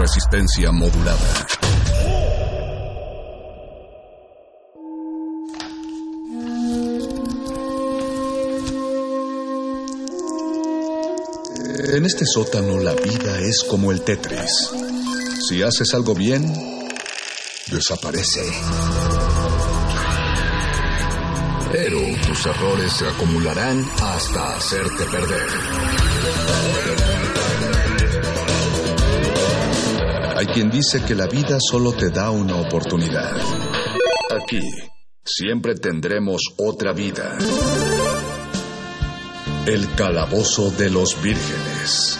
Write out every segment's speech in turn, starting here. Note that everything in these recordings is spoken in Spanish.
Resistencia modulada. En este sótano la vida es como el Tetris. Si haces algo bien, desaparece. Pero tus errores se acumularán hasta hacerte perder. Hay quien dice que la vida solo te da una oportunidad. Aquí siempre tendremos otra vida. El calabozo de los vírgenes.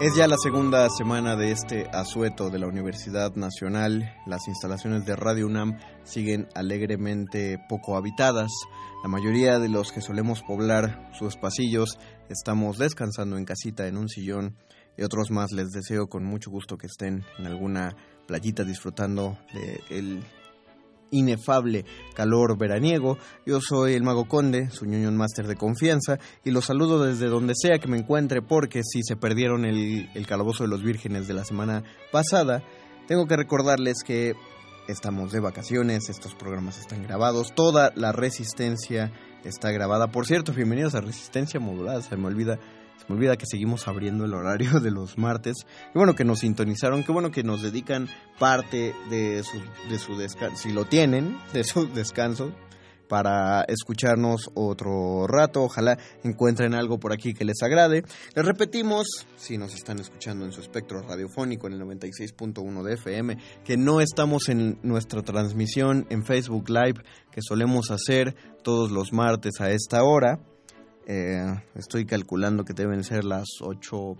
Es ya la segunda semana de este asueto de la Universidad Nacional. Las instalaciones de Radio UNAM siguen alegremente poco habitadas. La mayoría de los que solemos poblar sus pasillos estamos descansando en casita en un sillón y otros más les deseo con mucho gusto que estén en alguna playita disfrutando del inefable calor veraniego. Yo soy el Mago Conde, su Union Master de confianza, y los saludo desde donde sea que me encuentre, porque si se perdieron el, el calabozo de los vírgenes de la semana pasada, tengo que recordarles que estamos de vacaciones, estos programas están grabados, toda la resistencia está grabada. Por cierto, bienvenidos a Resistencia Modulada, se me olvida. Me olvida que seguimos abriendo el horario de los martes. Qué bueno que nos sintonizaron, qué bueno que nos dedican parte de su, de su descanso, si lo tienen, de su descanso, para escucharnos otro rato. Ojalá encuentren algo por aquí que les agrade. Les repetimos, si nos están escuchando en su espectro radiofónico en el 96.1 de FM, que no estamos en nuestra transmisión en Facebook Live que solemos hacer todos los martes a esta hora. Eh, estoy calculando que deben ser las 8,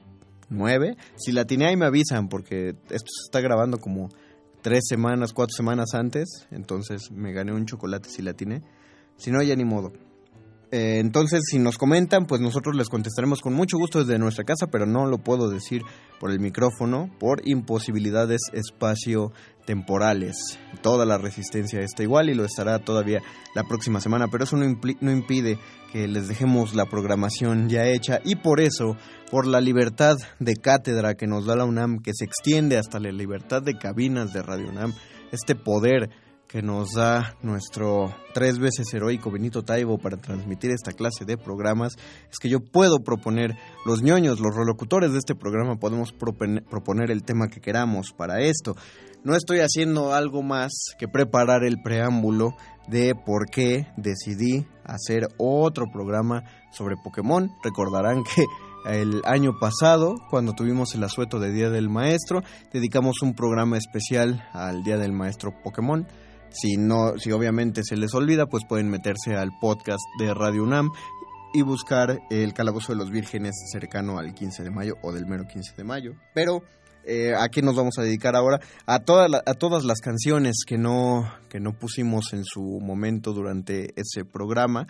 9. Si la tiene ahí me avisan porque esto se está grabando como tres semanas, cuatro semanas antes. Entonces me gané un chocolate si la tiene. Si no, ya ni modo. Eh, entonces, si nos comentan, pues nosotros les contestaremos con mucho gusto desde nuestra casa, pero no lo puedo decir por el micrófono, por imposibilidades espacio-temporales. Toda la resistencia está igual y lo estará todavía la próxima semana, pero eso no, no impide que les dejemos la programación ya hecha y por eso, por la libertad de cátedra que nos da la UNAM, que se extiende hasta la libertad de cabinas de Radio UNAM, este poder que nos da nuestro tres veces heroico Benito Taibo para transmitir esta clase de programas, es que yo puedo proponer, los ñoños, los relocutores de este programa, podemos proponer el tema que queramos para esto. No estoy haciendo algo más que preparar el preámbulo de por qué decidí hacer otro programa sobre Pokémon. Recordarán que el año pasado, cuando tuvimos el asueto de Día del Maestro, dedicamos un programa especial al Día del Maestro Pokémon. Si no, si obviamente se les olvida, pues pueden meterse al podcast de Radio UNAM y buscar el Calabozo de los Vírgenes cercano al 15 de mayo o del mero 15 de mayo. Pero eh, ¿a qué nos vamos a dedicar ahora? A, toda a todas las canciones que no, que no pusimos en su momento durante ese programa.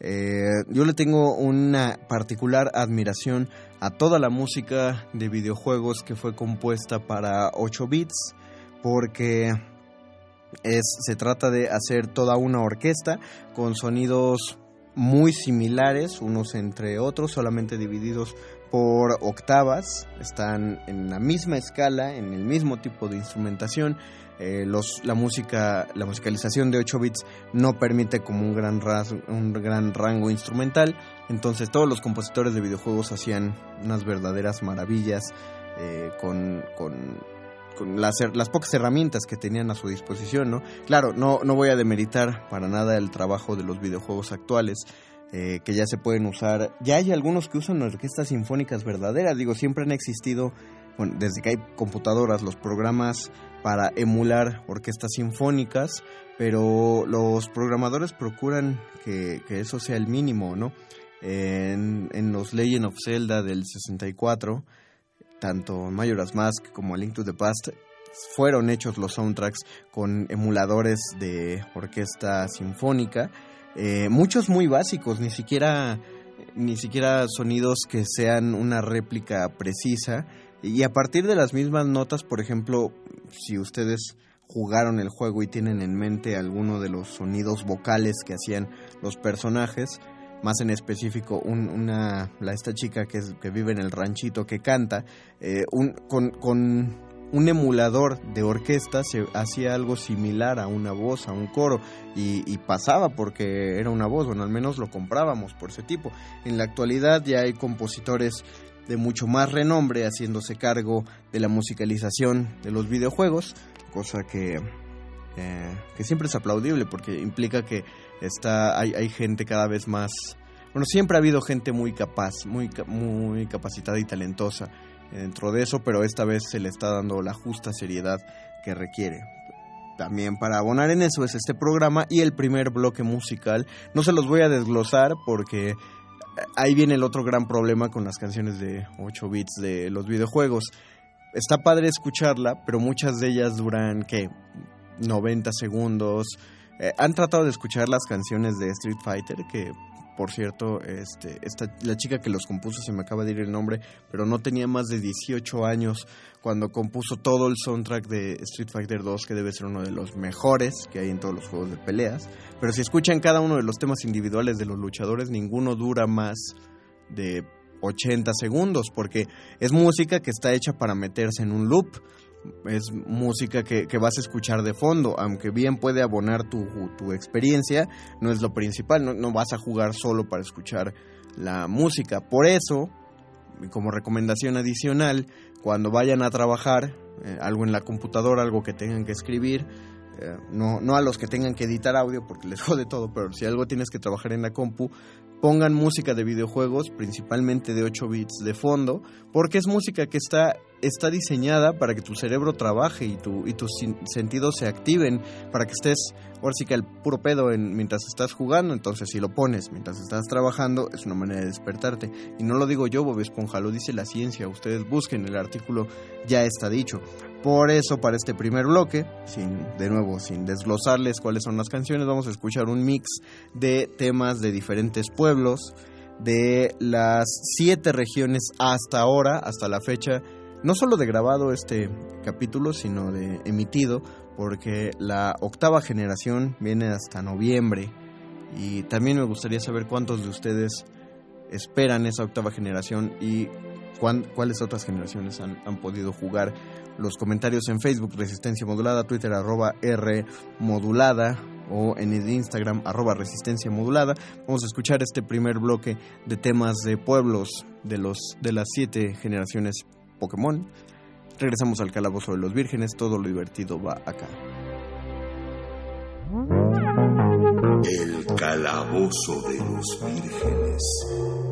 Eh, yo le tengo una particular admiración a toda la música de videojuegos que fue compuesta para 8 bits, porque es, se trata de hacer toda una orquesta con sonidos muy similares unos entre otros, solamente divididos por octavas, están en la misma escala, en el mismo tipo de instrumentación. Eh, los, la música, la musicalización de 8 bits no permite como un gran, ras- un gran rango instrumental, entonces todos los compositores de videojuegos hacían unas verdaderas maravillas eh, con, con, con las, pocas herramientas que tenían a su disposición, ¿no? Claro, no, no voy a demeritar para nada el trabajo de los videojuegos actuales, eh, que ya se pueden usar. Ya hay algunos que usan orquestas sinfónicas verdaderas. Digo, siempre han existido bueno, desde que hay computadoras, los programas para emular orquestas sinfónicas, pero los programadores procuran que, eso sea el mínimo, ¿no? En, en, los Legend of Zelda del 64, tanto Majora's Mask como Link to the Past, fueron hechos los soundtracks con emuladores de orquesta sinfónica, eh, muchos muy básicos, ni siquiera, ni siquiera sonidos que sean una réplica precisa. Y a partir de las mismas notas, por ejemplo, si ustedes jugaron el juego y tienen en mente alguno de los sonidos vocales que hacían los personajes, más en específico una la esta chica que, que vive en el ranchito que canta eh, un, con, con un emulador de orquesta se hacía algo similar a una voz, a un coro, y, pasaba porque era una voz, bueno, al menos lo comprábamos por ese tipo. En la actualidad ya hay compositores de mucho más renombre haciéndose cargo de la musicalización de los videojuegos, cosa que, eh, que siempre es aplaudible porque implica que está, hay, hay gente cada vez más... Bueno, siempre ha habido gente muy capaz, muy, muy capacitada y talentosa dentro de eso, pero esta vez se le está dando la justa seriedad que requiere. También para abonar en eso es este programa y el primer bloque musical. No se los voy a desglosar porque ahí viene el otro gran problema con las canciones de 8 bits de los videojuegos. Está padre escucharla, pero muchas de ellas duran, ¿qué? 90 segundos. Eh, han tratado de escuchar las canciones de Street Fighter, que por cierto, este, esta, la chica que los compuso, se me acaba de ir el nombre, pero no tenía más de 18 años cuando compuso todo el soundtrack de Street Fighter 2, que debe ser uno de los mejores que hay en todos los juegos de peleas. Pero si escuchan cada uno de los temas individuales de los luchadores, ninguno dura más de 80 segundos, porque es música que está hecha para meterse en un loop es música que, vas a escuchar de fondo, aunque bien puede abonar tu, tu experiencia, no es lo principal, no, vas a jugar solo para escuchar la música. Por eso, como recomendación adicional, cuando vayan a trabajar eh, algo en la computadora, algo que tengan que escribir, eh, no, no a los que tengan que editar audio porque les jode todo, pero si algo tienes que trabajar en la compu, pongan música de videojuegos, principalmente de 8 bits de fondo, porque es música que está, está diseñada para que tu cerebro trabaje y, tu, y tus sentidos se activen, para que estés, ahora sí que al puro pedo en, mientras estás jugando, entonces si lo pones mientras estás trabajando, es una manera de despertarte. Y no lo digo yo, Bob Esponja, lo dice la ciencia, ustedes busquen el artículo, ya está dicho. Por eso, para este primer bloque, sin, de nuevo, sin desglosarles cuáles son las canciones, vamos a escuchar un mix de temas de diferentes pueblos, de las siete regiones hasta ahora, hasta la fecha, no solo de grabado este capítulo, sino de emitido, porque la octava generación viene hasta noviembre. Y también me gustaría saber cuántos de ustedes esperan esa octava generación y cuáles otras generaciones han, han podido jugar los comentarios en Facebook Resistencia Modulada, Twitter arroba R Modulada o en Instagram arroba Resistencia Modulada. Vamos a escuchar este primer bloque de temas de pueblos de, los, de las siete generaciones Pokémon. Regresamos al Calabozo de los Vírgenes, todo lo divertido va acá. El Calabozo de los Vírgenes.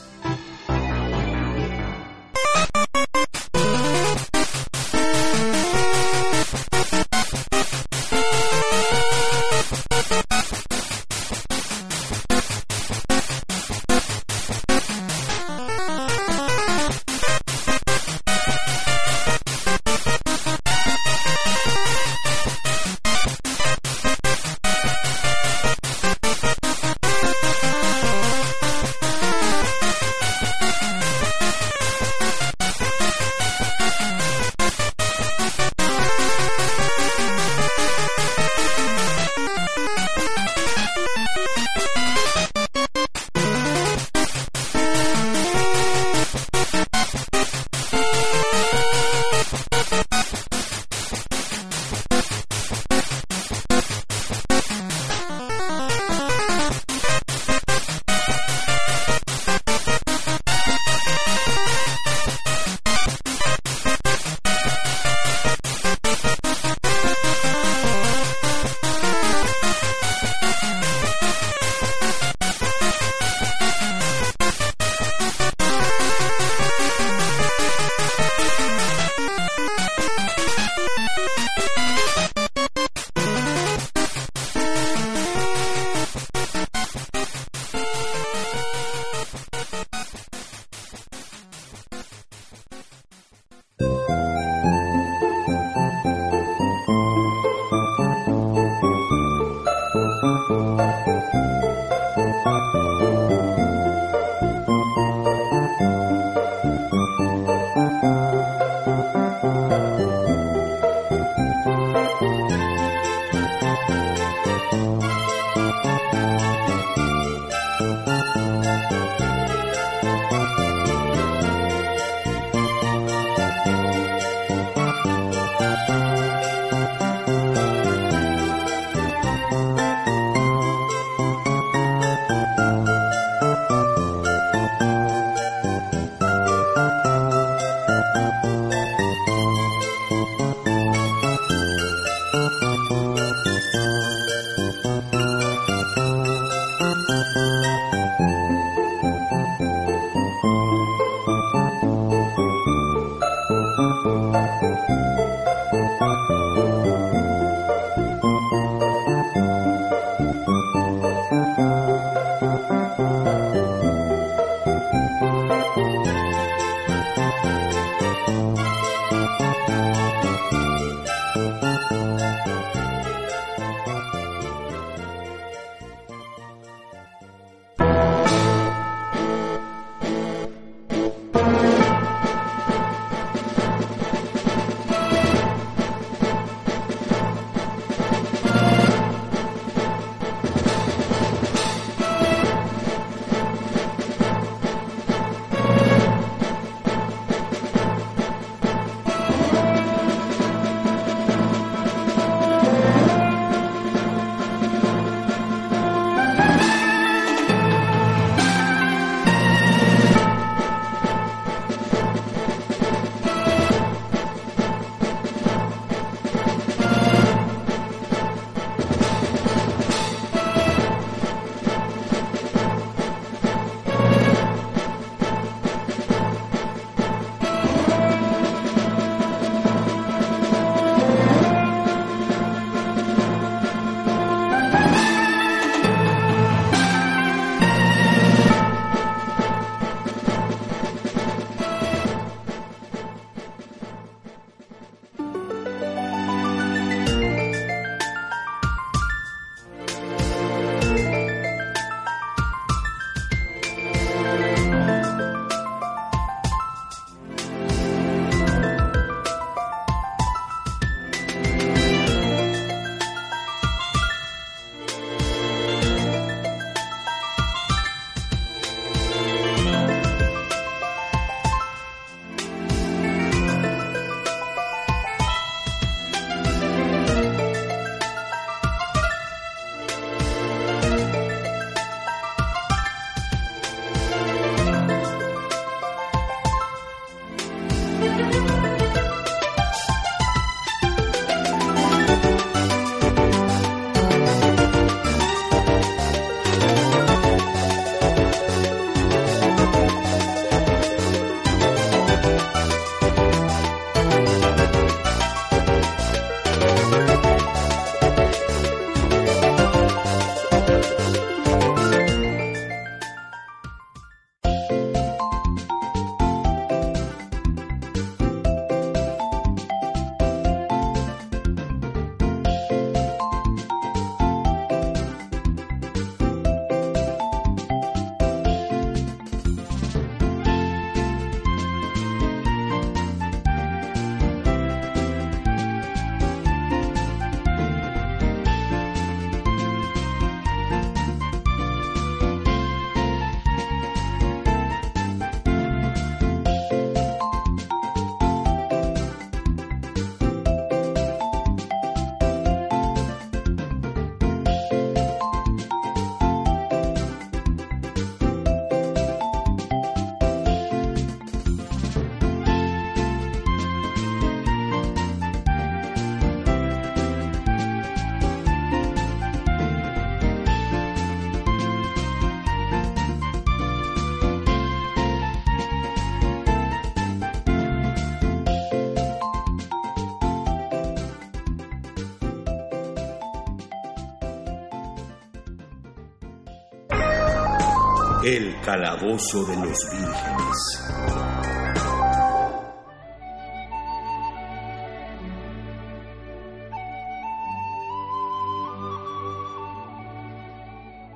Calabozo de los vírgenes.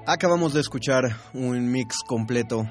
Acabamos de escuchar un mix completo.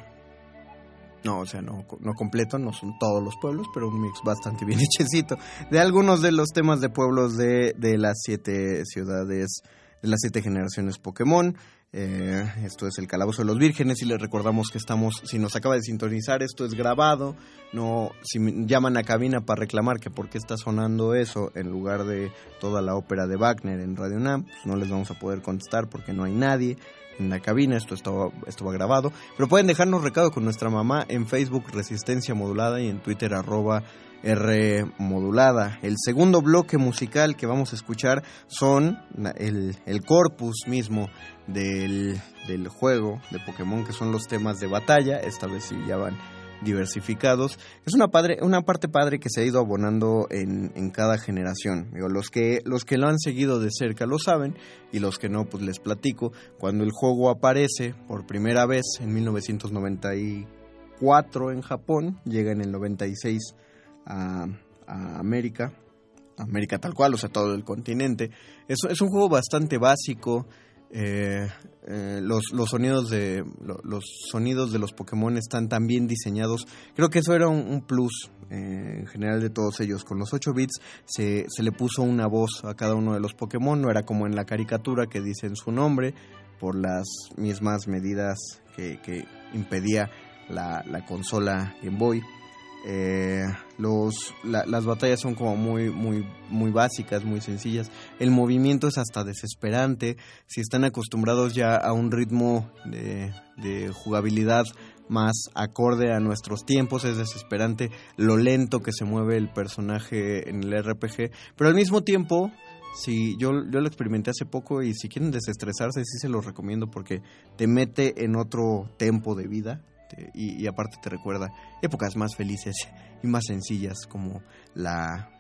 No, o sea, no, no completo, no son todos los pueblos, pero un mix bastante bien hechecito. De algunos de los temas de pueblos de, de las siete ciudades, de las siete generaciones Pokémon. Eh, esto es el Calabozo de los Vírgenes y les recordamos que estamos, si nos acaba de sintonizar, esto es grabado, no, si llaman a cabina para reclamar que por qué está sonando eso en lugar de toda la ópera de Wagner en Radio Nam, pues no les vamos a poder contestar porque no hay nadie en la cabina, esto estaba, esto va grabado, pero pueden dejarnos recado con nuestra mamá en Facebook Resistencia Modulada y en Twitter arroba R modulada. El segundo bloque musical que vamos a escuchar son el, el corpus mismo del, del, juego de Pokémon, que son los temas de batalla. Esta vez sí ya van diversificados. Es una, padre, una parte padre que se ha ido abonando en, en cada generación. Los, que, los que lo han seguido de cerca lo saben y los que no, pues les platico. Cuando el juego aparece por primera vez en 1994 en Japón, llega en el 96 a, América, América tal cual, o sea, todo el continente. Es, es un juego bastante básico. Eh, eh, los, los, sonidos de lo, los sonidos de los Pokémon están tan bien diseñados. Creo que eso era un, un plus eh, en general de todos ellos. Con los 8 bits se, se, le puso una voz a cada uno de los Pokémon. No era como en la caricatura que dicen su nombre por las mismas medidas que, que impedía la, la consola Game Boy. Eh, los, la, las batallas son como muy, muy, muy básicas, muy sencillas. El movimiento es hasta desesperante. Si están acostumbrados ya a un ritmo de, de jugabilidad más acorde a nuestros tiempos, es desesperante lo lento que se mueve el personaje en el RPG, pero al mismo tiempo Sí, yo, yo lo experimenté hace poco y si quieren desestresarse sí se los recomiendo porque te mete en otro tempo de vida, y, y, aparte te recuerda épocas más felices y más sencillas como la,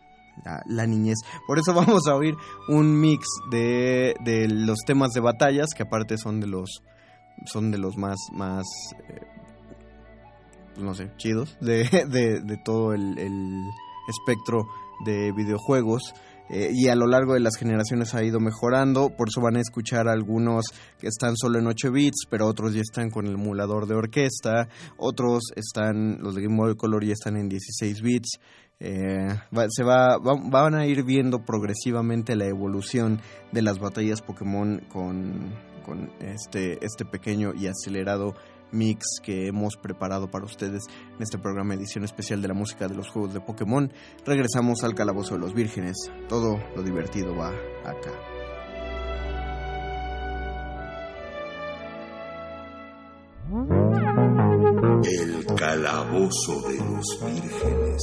la, la, niñez. Por eso vamos a oír un mix de, de, los temas de batallas que aparte son de los son de los más más eh, no sé chidos de, de, de todo el, el espectro de videojuegos eh, y a lo largo de las generaciones ha ido mejorando, por eso van a escuchar algunos que están solo en 8 bits, pero otros ya están con el emulador de orquesta, otros están, los de Game Boy Color ya están en 16 bits. Eh, se va, van a ir viendo progresivamente la evolución de las batallas Pokémon con, con este, este pequeño y acelerado mix que hemos preparado para ustedes en este programa edición especial de la música de los juegos de Pokémon. Regresamos al Calabozo de los Vírgenes. Todo lo divertido va acá. El Calabozo de los Vírgenes.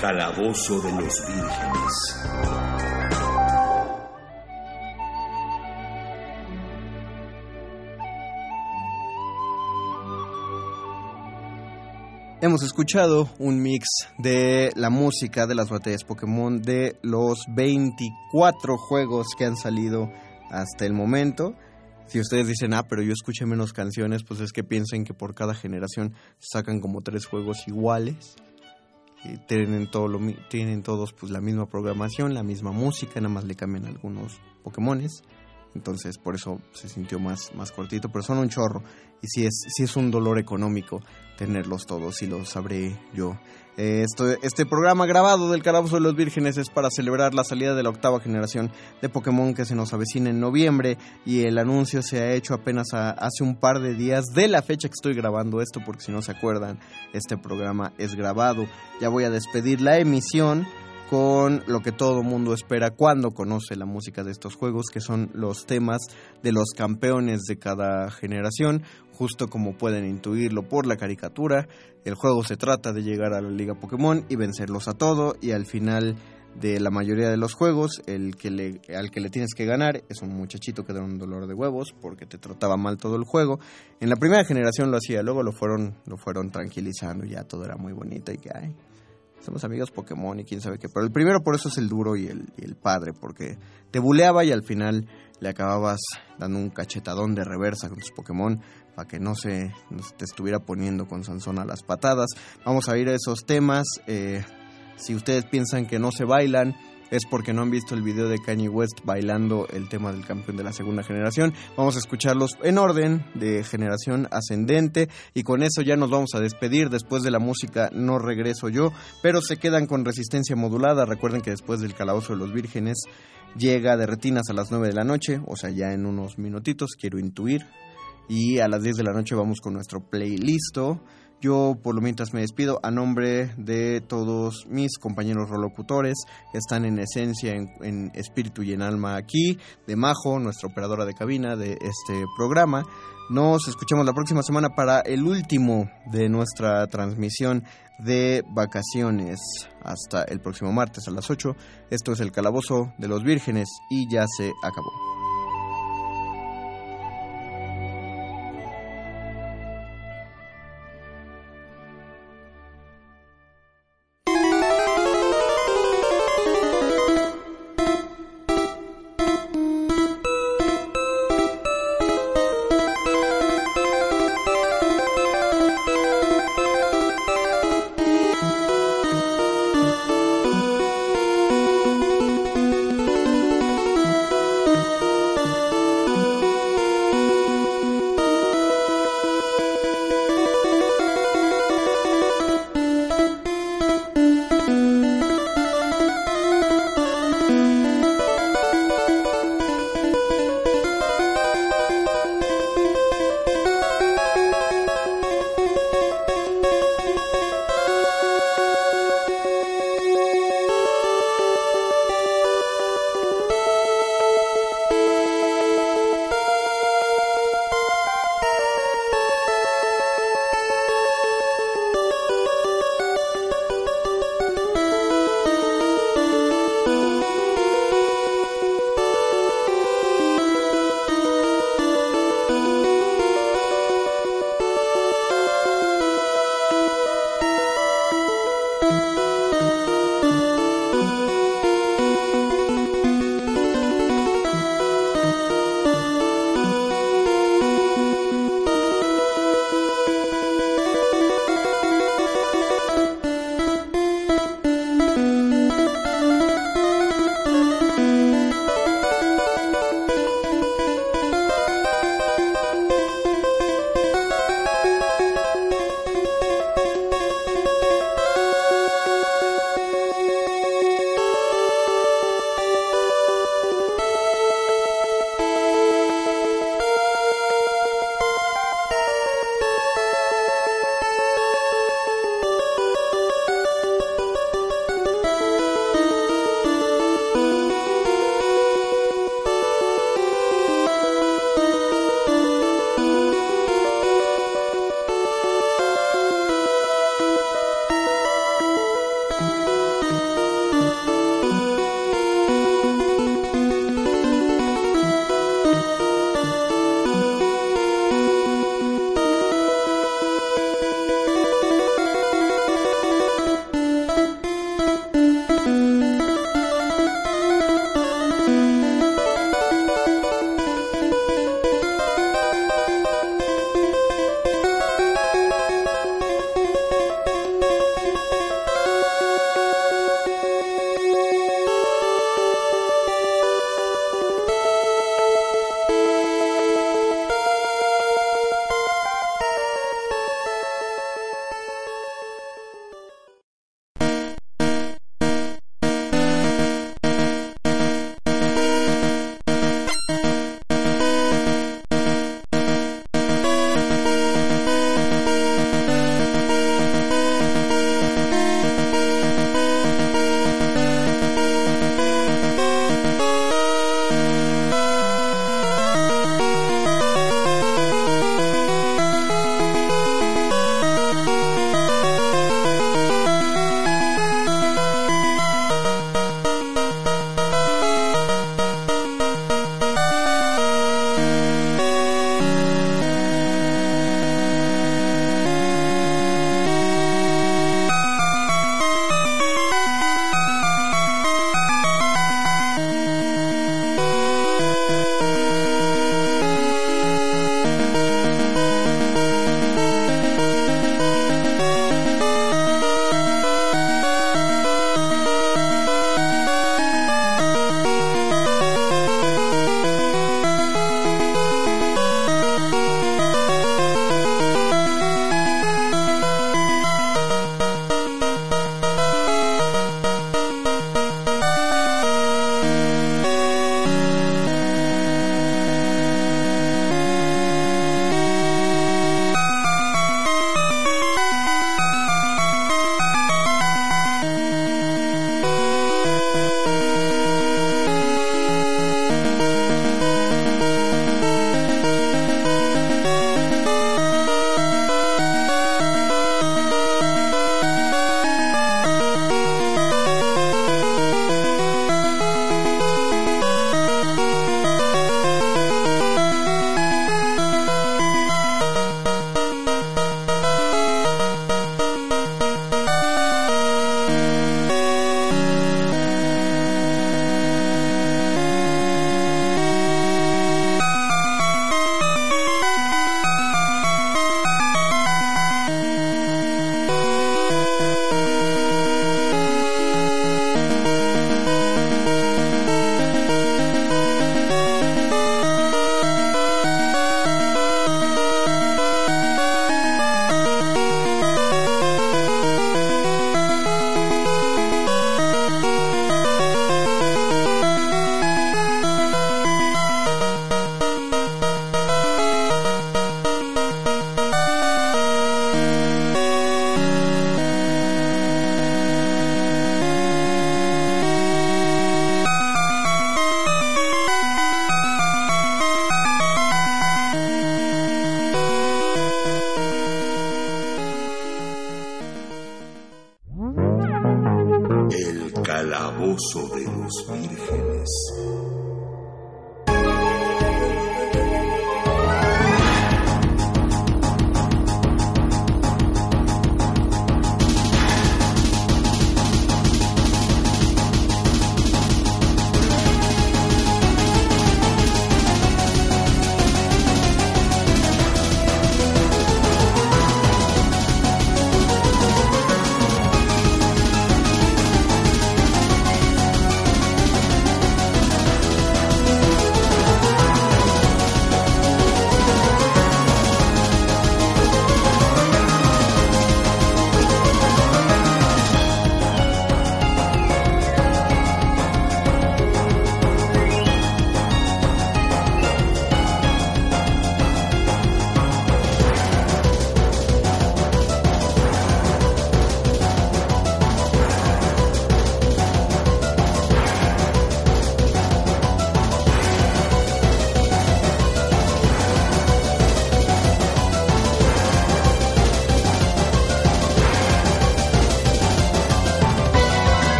Calabozo de los Vírgenes. Hemos escuchado un mix de la música de las batallas Pokémon de los 24 juegos que han salido hasta el momento. Si ustedes dicen, ah, pero yo escuché menos canciones, pues es que piensen que por cada generación sacan como tres juegos iguales. Y tienen, todo lo, tienen todos pues la misma programación, la misma música, nada más le cambian algunos Pokémones. Entonces por eso se sintió más, más cortito, pero son un chorro. Y sí es, sí es un dolor económico tenerlos todos y lo sabré yo. Esto, este programa grabado del Calabozo de los Vírgenes es para celebrar la salida de la octava generación de Pokémon que se nos avecina en noviembre y el anuncio se ha hecho apenas hace un par de días de la fecha que estoy grabando esto porque si no se acuerdan este programa es grabado. Ya voy a despedir la emisión con lo que todo mundo espera cuando conoce la música de estos juegos, que son los temas de los campeones de cada generación, justo como pueden intuirlo por la caricatura. El juego se trata de llegar a la Liga Pokémon y vencerlos a todo y al final de la mayoría de los juegos, el que le, al que le tienes que ganar es un muchachito que da un dolor de huevos porque te trataba mal todo el juego. En la primera generación lo hacía, luego lo fueron, lo fueron tranquilizando y ya todo era muy bonito y que ay, somos amigos Pokémon y quién sabe qué. Pero el primero por eso es el duro y el, el padre, porque te buleaba y al final le acababas dando un cachetadón de reversa con tus Pokémon para que no se, te estuviera poniendo con Sansón a las patadas. Vamos a ir a esos temas. Eh, si ustedes piensan que no se bailan, es porque no han visto el video de Kanye West bailando el tema del campeón de la segunda generación. Vamos a escucharlos en orden de generación ascendente y con eso ya nos vamos a despedir. Después de la música no regreso yo, pero se quedan con resistencia modulada. Recuerden que después del calabozo de los vírgenes llega de retinas a las 9 de la noche, o sea, ya en unos minutitos, quiero intuir. Y a las 10 de la noche vamos con nuestro playlist yo por lo mientras me despido a nombre de todos mis compañeros rolocutores que están en esencia, en, espíritu y en alma aquí, de Majo, nuestra operadora de cabina de este programa. Nos escuchamos la próxima semana para el último de nuestra transmisión de vacaciones. Hasta el próximo martes a las 8. Esto es el Calabozo de los Vírgenes y ya se acabó.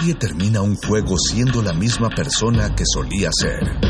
Nadie termina un juego siendo la misma persona que solía ser.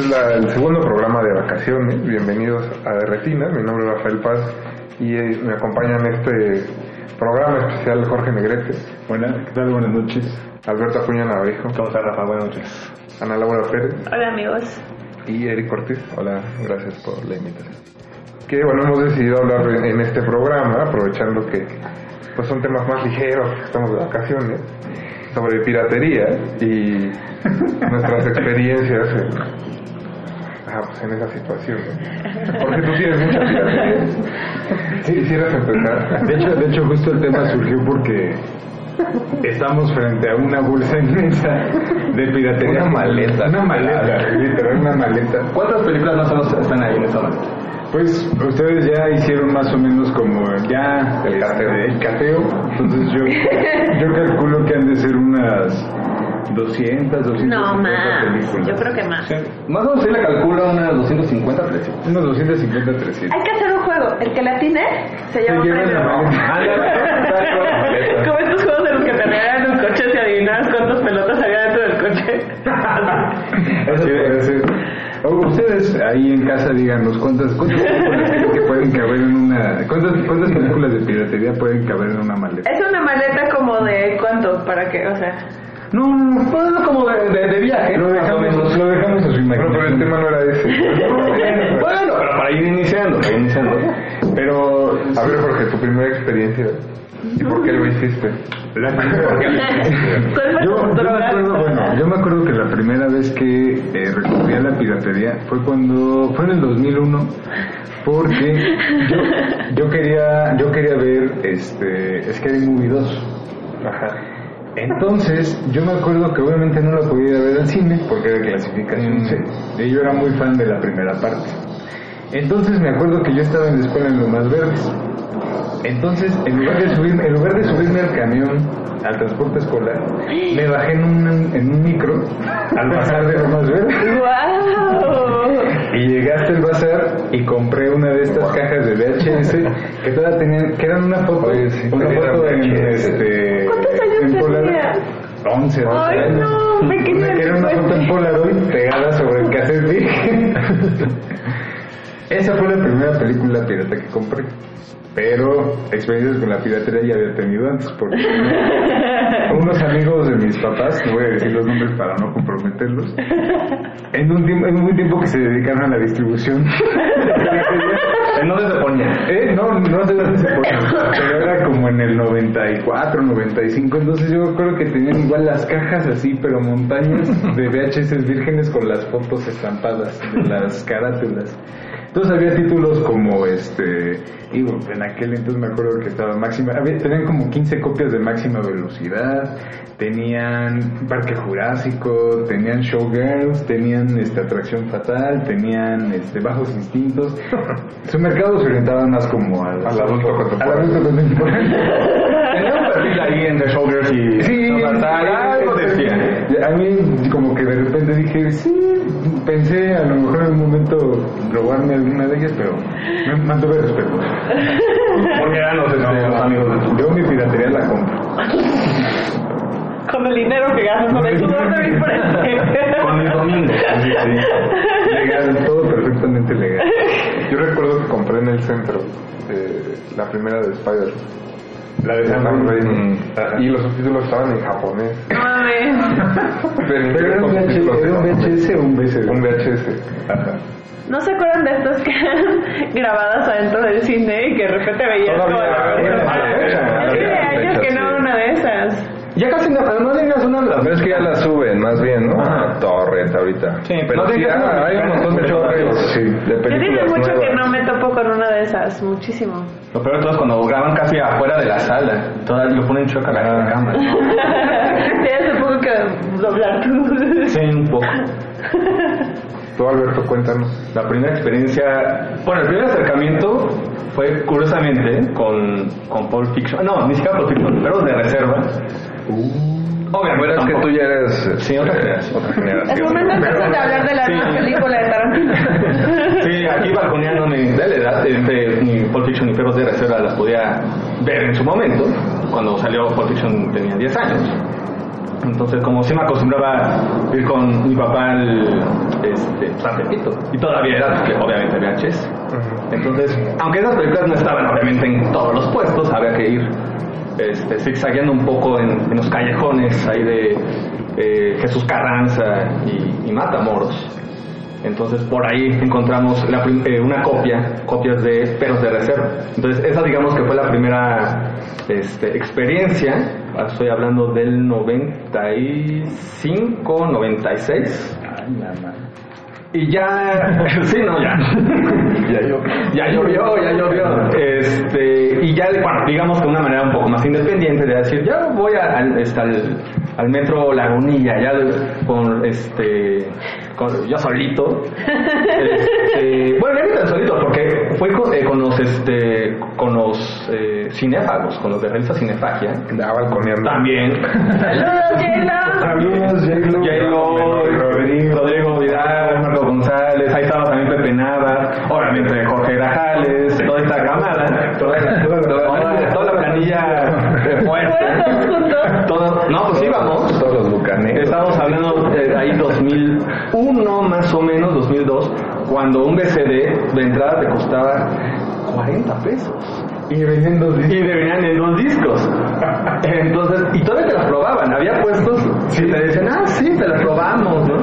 Este es la- el segundo programa de vacaciones. Bienvenidos a De Retina. Mi nombre es Rafael Paz y eh, me acompaña en este programa especial Jorge Negrete, Buenas, ¿qué tal? Buenas noches. Alberto Acuña Navarro, ¿Cómo está Rafa? Buenas noches. Ana Laura Pérez Hola amigos. y Eric Ortiz. Hola, gracias por la invitación. Que bueno, hemos decidido hablar en en este programa, aprovechando que pues son temas más ligeros, estamos de vacaciones, sobre piratería y nuestras experiencias en, ah, pues en esa situación. ¿no? Porque tú tienes mucha piratería. Si quisieras empezar. De hecho, de hecho, justo el tema surgió porque estamos frente a una bolsa inmensa de piratería. Una maleta. Una maleta, literal, una maleta. ¿Cuántas películas más o menos están ahí en esa hora? Pues ustedes ya hicieron más o menos como ya El cateo. el cateo. Entonces yo, yo calculo que han de ser unas 200, 250 No más. películas. Yo creo que más. Más o menos se le calcula unas 250 300. Unos 250, 300. Hay que hacer un juego. El que la tiene se lleva un lleva premio. maleta. Como estos juegos en los que te regalan los coches y adivinas cuántas pelotas había dentro del coche. Eso puede ser. O ustedes ahí en casa díganos cuántas, cuántas películas que pueden caber en una cuántas, cuántas películas de piratería pueden caber en una maleta. Es una maleta como de cuánto, para que, o sea. No, no, Pues es como de, de, de viaje. lo dejamos, lo dejamos a su Bueno, pero el tema no era ese. Bueno, pero para ir iniciando, para ir iniciando. Pero A ver, Jorge, tu primera experiencia. ¿Y por qué lo hiciste? la primera ¿Cuál fue yo, yo me acuerdo, bueno, yo me acuerdo que la primera vez que eh, recurrí a la piratería fue cuando fue en el 2001 porque yo, yo quería yo quería ver este Scary Movie 2. Ajá. Entonces, yo me acuerdo que obviamente no la podía ir a ver al cine porque era clasificación C. Y yo era muy fan de la primera parte. Entonces me acuerdo que yo estaba en la escuela en Lomas Verdes. Entonces, en lugar de subirme, en lugar de subirme al camión, al transporte escolar, me bajé en un, en un micro al bazar de Lomas Verdes. ¡Guau! Y llegué hasta el bazar y compré una de estas cajas de VHS que todas tenían, que eran una foto, Oye, sí, una foto en VHS. este ¿Cuántos años en Polaroid. tenías? 11, 12 Ay, años. no, pequeña que era una foto en Polaroid pegada sobre el cassette virgen. Esa fue la primera película pirata que compré. Pero experiencias con la piratería ya había tenido antes, porque unos amigos de mis papás, no voy a decir los nombres para no comprometerlos, en un tiempo, en un tiempo que se dedicaron a la distribución. ¿En dónde se ponía? Eh, no, no se ponía, pero era como en el 94, 95, entonces yo creo que tenían igual las cajas así, pero montañas de VHS vírgenes con las fotos estampadas de las carátulas. Entonces había títulos como este, digo, en aquel entonces me acuerdo que estaba máxima, había, tenían como 15 copias de máxima velocidad, tenían Parque Jurásico, tenían Showgirls, tenían este, Atracción Fatal, tenían este, Bajos Instintos. Su mercado se orientaba más como al, Al adulto contemporáneo. Al adulto contemporáneo. Tenía un perfil ahí entre Showgirls y Sí, algo decía. A mí como que de repente dije, sí, pensé a lo mejor en un momento robarme alguna de ellas, pero me mantuve respeto. Porque eran los, este, los amigos Yo mi piratería la compro. Con el dinero que gastas, con el sudor de mi frente. Con. Sí, sí. Legal, todo perfectamente legal. Yo recuerdo que compré en el centro eh, la primera de Spider. La de Sam Raimi. Raimi. Y los subtítulos estaban en japonés. Pero Pero era un, inglés con VH, era un VHS o un VCD. Un VHS. Ajá. ¿No se acuerdan de estas que eran grabadas adentro del cine y que de repente veías como... La fecha, Es que de a la años fecha, que no sí. una de esas. Ya casi no, no tenías una de las Pero es que ya la suben, más bien, ¿no? Ajá. A Torrent ahorita. Sí, pero no sí, ah, hay un montón de torrents sí. de Yo tiene películas mucho que nuevas. no me topo con una de esas, muchísimo. Lo peor de todo es cuando graban casi afuera de la sala. Todas lo ponen choca la Ah. cámara. Tienes un poco que doblar tú. Sí, un poco. Tú, Alberto, cuéntanos. La primera experiencia, bueno, el primer acercamiento fue curiosamente con, con Pulp Fiction. No, ni siquiera Pulp Fiction, pero de reserva. Obviamente. Bueno, es que tú ya eres eh, Sí, otra generación. otra generación. Es momento entonces de hablar de la Sí. nueva película de Tarantino. Sí, aquí balconeándome de la edad, entre ni Pulp Fiction ni Perros de Reserva las podía ver en su momento. Cuando salió Pulp Fiction tenía 10 años. Entonces, como sí me acostumbraba a ir con mi papá al este, San Pepito, y todavía era, que obviamente, VHS. Entonces, aunque esas películas no estaban obviamente en todos los puestos, había que ir este, zigzagueando un poco en, los callejones ahí de eh, Jesús Carranza y, y Matamoros. Entonces por ahí encontramos la eh, una copia, copias de Perros de Reserva. Entonces esa digamos que fue la primera este, experiencia, Ah, estoy hablando del 95, 96. Ay, mamá. Y ya, sí, no, ya. ya llovió. Ya llovió, ya llovió. Este, y ya, bueno, digamos que una manera un poco más independiente de decir, ya voy a- al, este, al, al metro Lagunilla, ya con, este, con, yo solito. Este, bueno, ya ni tan solito, porque fue con, eh, con los, este, con los eh, cinéfagos, con los de revista Cinefagia. Andaba balconeando. También. Saludos, J-Lo. Saludos. J-Lo, Rodrigo. Rodrigo Vidal, Marco González, ahí estaba también Pepe Nava, obviamente Jorge Grajales, toda esta camada, toda, toda- toda la planilla ¿Fueron fuerte. todos juntos? Todo, no, pues íbamos. Todos los bucaneros. Estamos hablando de ahí 2001 más o menos, 2002, cuando un BCD de entrada te costaba 40 pesos. Y vendiendo Y te venían en dos discos. Entonces, y todavía te las probaban. Había puestos que te decían, ah, sí, te las probamos, ¿no?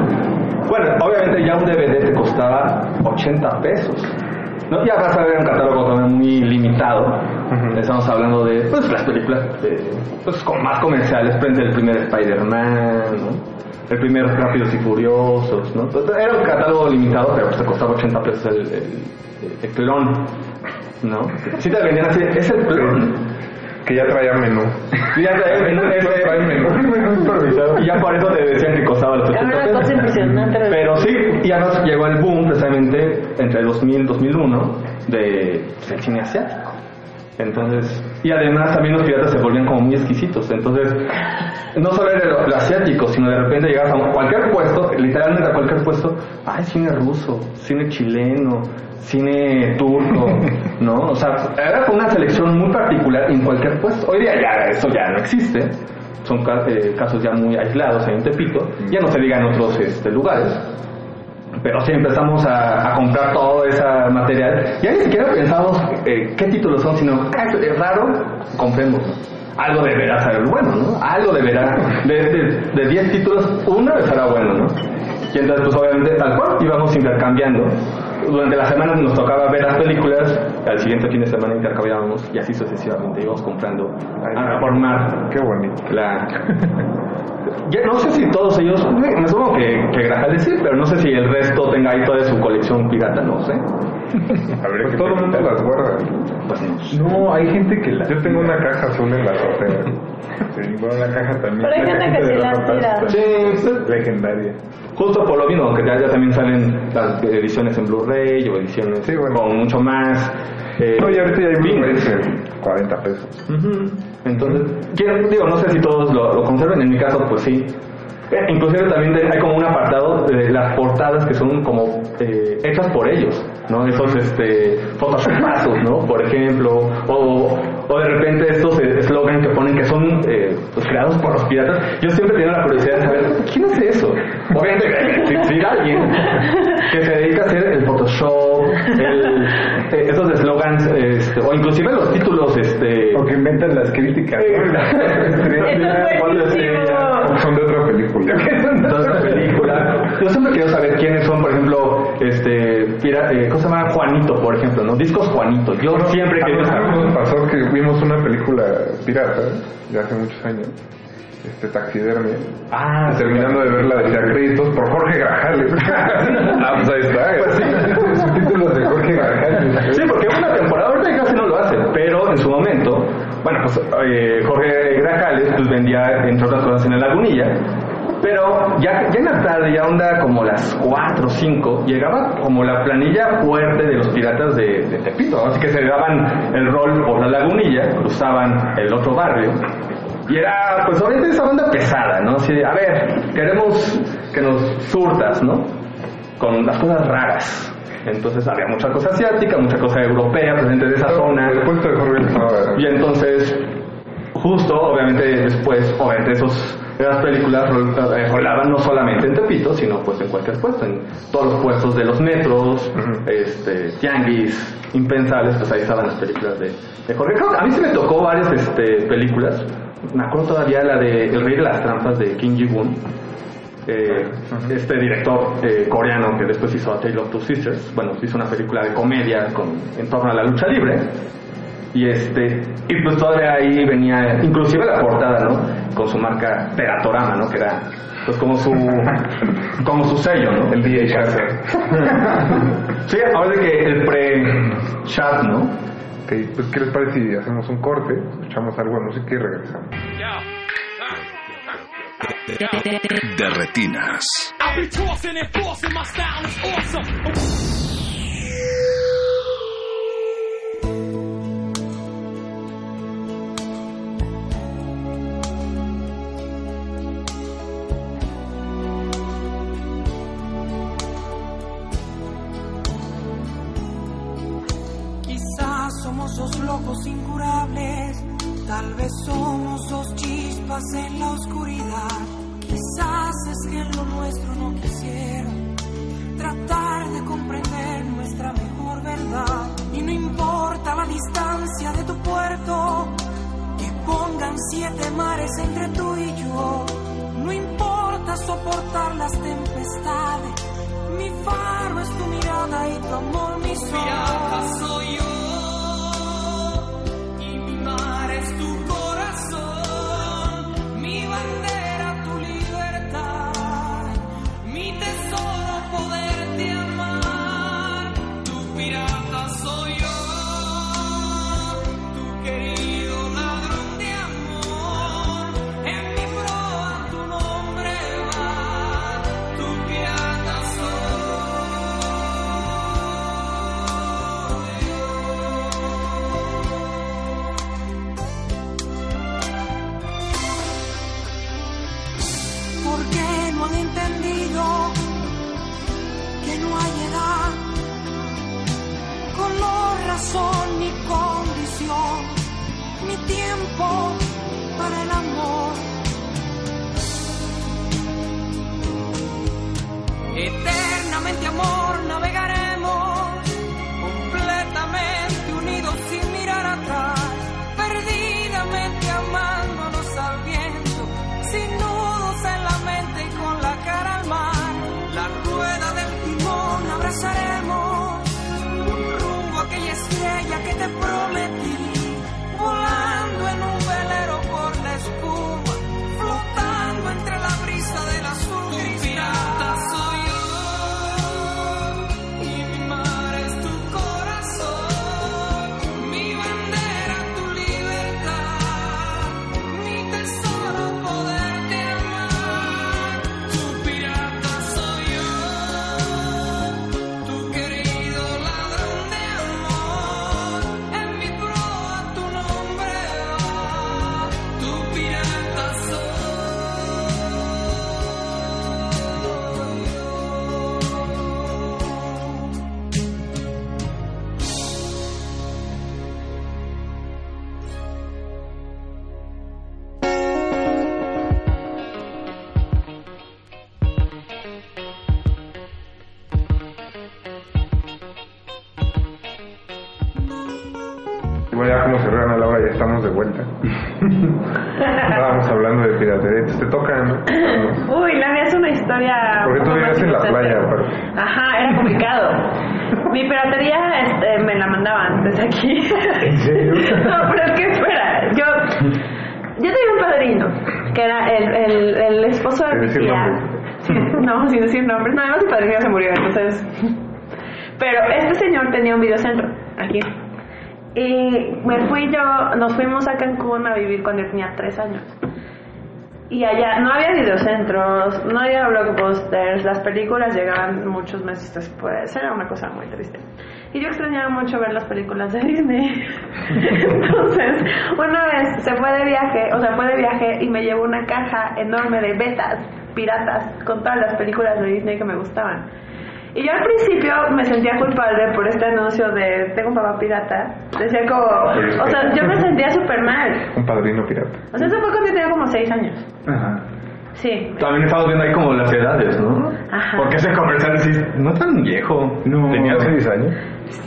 Bueno, obviamente ya un DVD te costaba 80 pesos. ¿no? Ya vas a ver un catálogo también muy limitado. Estamos hablando de pues, las películas eh, pues, con más comerciales, frente el primer Spider-Man, ¿no? El primer Rápidos y Furiosos. ¿no? Era un catálogo limitado, pero pues, te costaba 80 pesos el, el- el clon. ¿no? Si te vendían así, es el clon. Que ya traía menú. Y ya trae menú, ese- Trae menú. y ya por eso te decían que costaba los Era 80 una cosa pesos. impresionante. Pero sí, y además llegó el boom precisamente entre 2000 y 2001 de, del cine asiático. Entonces, y además también los piratas se volvían como muy exquisitos. Entonces, no solo era lo asiático, sino de repente llegabas a cualquier puesto, literalmente a cualquier puesto, ay, cine ruso, cine chileno, cine turco, ¿no? O sea, era una selección muy particular en cualquier puesto. Hoy día ya eso ya no existe. Son eh, casos ya muy aislados en Tepito, ya no se diga en otros este, lugares pero sí empezamos a, comprar todo ese material. Ya ni siquiera pensamos eh, qué títulos son, sino, ah, es raro, compremos. Algo deberá ser bueno, ¿no? Algo deberá. De, de, de 10 títulos, uno será bueno, ¿no? Y entonces, pues obviamente, tal cual, íbamos intercambiando. Durante la semana nos tocaba ver las películas, al siguiente fin de semana intercambiábamos y así sucesivamente íbamos comprando a formar Qué bonito. la... Ya no sé si todos ellos, me me supongo que, que Grajales sí, pero no sé si el resto tenga ahí toda su colección pirata, no sé. Habría pues todo el mundo las guarda. No, hay gente que las Yo tengo una caja azul en la azotea. Sí, bueno, la caja también. Pero hay gente que sí las tira. papás, Sí, Legendaria. Justo por lo mismo, que ya, ya también salen las ediciones en Blu-ray o ediciones Sí, bueno. con mucho más. eh, No, y ahorita ya hay. Blu-rays en 40 pesos. Ujú. Entonces, quiero- digo, no sé si todos lo, lo conserven, en mi caso, pues sí. Inclusive también hay como un apartado de las portadas que son como eh, hechas por ellos, ¿no? Esos este, photoshopazos, ¿no? Por ejemplo, o, o de repente estos eh, eslogan que ponen que son eh, pues, creados por los piratas. Yo siempre tenía la curiosidad de saber, ¿quién hace eso? Obviamente, si alguien que se dedica a hacer el Photoshop, el, eh, esos eslogans, este, o inclusive los títulos, este... O que inventan las críticas. Son de otra película. Toda esa película. Yo siempre quiero saber quiénes son, por ejemplo, este, pira- eh, ¿cómo se llama? Juanito, por ejemplo, ¿no? Discos Juanito. Yo siempre A quiero nosotros saber. nos pasó que vimos una película pirata de hace muchos años, este Taxidermia. Ah, Y terminando de verla decía créditos por Jorge Grajales. ah, pues ahí está. Pues Subtítulos de Jorge Grajales. Sí, porque una temporada ahorita casi no lo hace, pero en su momento, bueno, pues eh, Jorge Grajales pues vendía, entre otras cosas, en la lagunilla, pero ya, ya en la tarde, ya onda como las 4 o 5, llegaba como la planilla fuerte de los piratas de, de Tepito, ¿no? así que se daban el rol por la lagunilla, cruzaban el otro barrio, y era, pues obviamente esa banda pesada, ¿no? Así de, a ver, queremos que nos surtas, ¿no? Con las cosas raras. Entonces había mucha cosa asiática, mucha cosa europea presente de esa zona. Y entonces, justo, obviamente después, obviamente esos, esas películas rol- eh, rolaban no solamente en Tepito, sino pues en cualquier puesto, en todos los puestos de los metros, este, tianguis, impensables, pues ahí estaban las películas de, de Jorge. A mí se me tocó varias este, películas. Me acuerdo todavía la de El Rey de las Trampas de Kim Ji-woon. Eh, este director eh, coreano que después hizo A Tale of Two Sisters, bueno, hizo una película de comedia con, en torno a la lucha libre. Y este, y pues todavía ahí venía, inclusive la portada, ¿no? Con su marca Teratorama, ¿no? Que era pues como su como su sello, ¿no? El VHS. Sí, ahora de que el pre-chat, ¿no? Ok, pues ¿qué les parece si hacemos un corte? Escuchamos algo de música y regresamos. De retinas. Dos locos incurables, tal vez somos dos chispas en la oscuridad. Quizás es que en lo nuestro no quisiera tratar de comprender nuestra mejor verdad. Y no importa la distancia de tu puerto, que pongan siete mares entre tú y yo. No importa soportar las tempestades, mi faro es tu mirada y tu amor mi sol. soy yo es tu corazón, mi bandera Y me fui yo, nos fuimos a Cancún a vivir cuando yo tenía tres años. Y allá no había videocentros, no había blockbusters, las películas llegaban muchos meses después, era una cosa muy triste. Y yo extrañaba mucho ver las películas de Disney. Entonces, una vez se fue de viaje, o sea, fue de viaje y me llevó una caja enorme de betas piratas con todas las películas de Disney que me gustaban. Y yo al principio me sentía culpable por este anuncio de tengo un papá pirata. Decía como, o sea, yo me sentía súper mal. Un padrino pirata. O sea, eso fue cuando yo tenía como seis años. Ajá. Sí. También estamos viendo ahí como las edades, ¿no? Ajá. Porque ese comercial sí, no tan viejo. No. Tenía 6 años.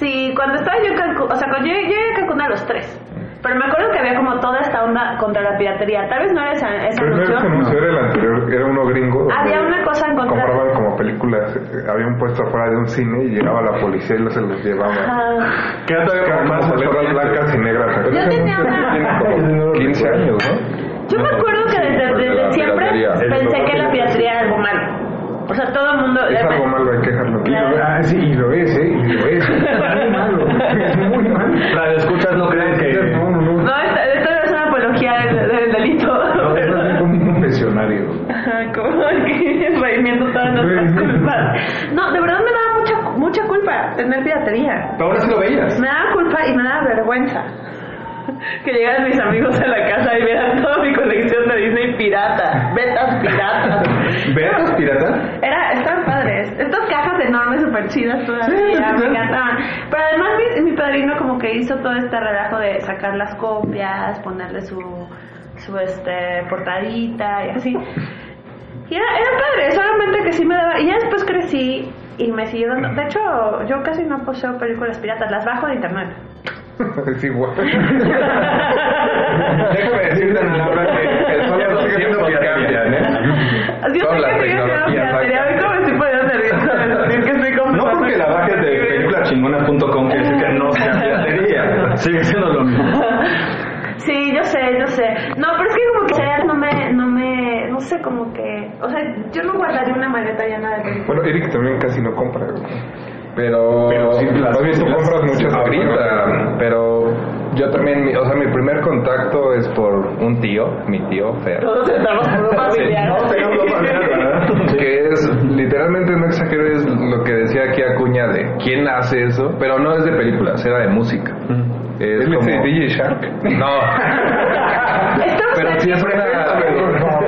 Sí, cuando estaba yo en Cancún, o sea, cuando yo, yo llegué a Cancún a los tres. Pero me acuerdo que había como toda esta onda contra la piratería. Tal vez no era ese, ese Pero no anuncio. era ese anuncio, era el anterior, era uno gringo. Había una cosa en contra. Compraban como películas, había un puesto afuera de un cine y llegaba la policía y los se los llevaba. Ajá. Que era más letras blancas y negras. Yo tenía una- Tiene como 15 años, ¿no? Yo me acuerdo que desde, desde siempre piratería. pensé que la piratería era algo malo. O sea, todo el mundo... Es algo malo, hay que dejarlo Y lo- ah, sí, y lo es, ¿eh? Y lo es. Es muy malo. Es muy malo. Las escuchas no creen que... como que redimiendo todas nuestras culpas. No, de verdad me daba mucha, mucha culpa tener piratería. Pero ahora sí lo veías. Me daba culpa y me daba vergüenza. Que llegaran mis amigos a la casa y vieran toda mi colección de Disney pirata, betas piratas. ¿Veas pirata? Era, estaban padres. Estas cajas enormes, súper chidas todavía, me encantaban. Pero además mi, mi padrino como que hizo todo este relajo de sacar las copias, ponerle su, su este, portadita y así. Y era, era padre, solamente que sí me daba... Y ya después crecí y me siguió dando... De hecho, yo casi no poseo películas piratas, las bajo de internet. es igual. Déjame decirte, Ana Laura, que el solo los tiempos cambian, ¿eh? Yo Toda sé la que sigue siendo tecnología piratería, ¿ves cómo estoy poniendo nerviosa de decir que estoy No porque la bajes de peliculachingona.com quiere decir que no sea piratería. Sigue siendo lo mismo. Sí, yo sé, yo sé. No, pero es que como que me, no sé, como que, o sea, yo no guardaría una maleta llena de películas. Bueno, Eric también casi no compra. Pero, Pero sí, las- más bien tú compras muchas ahorita, pero yo también, mi- o sea, mi primer contacto es por un tío, mi tío Fer, Todos estamos por un familiar. No, maneras, ¿verdad? que es, literalmente no exagero, es lo que decía aquí Acuña de quién hace eso, pero no es de películas, era de música. Es Él es como... DJ Shark. No, pero sí es una,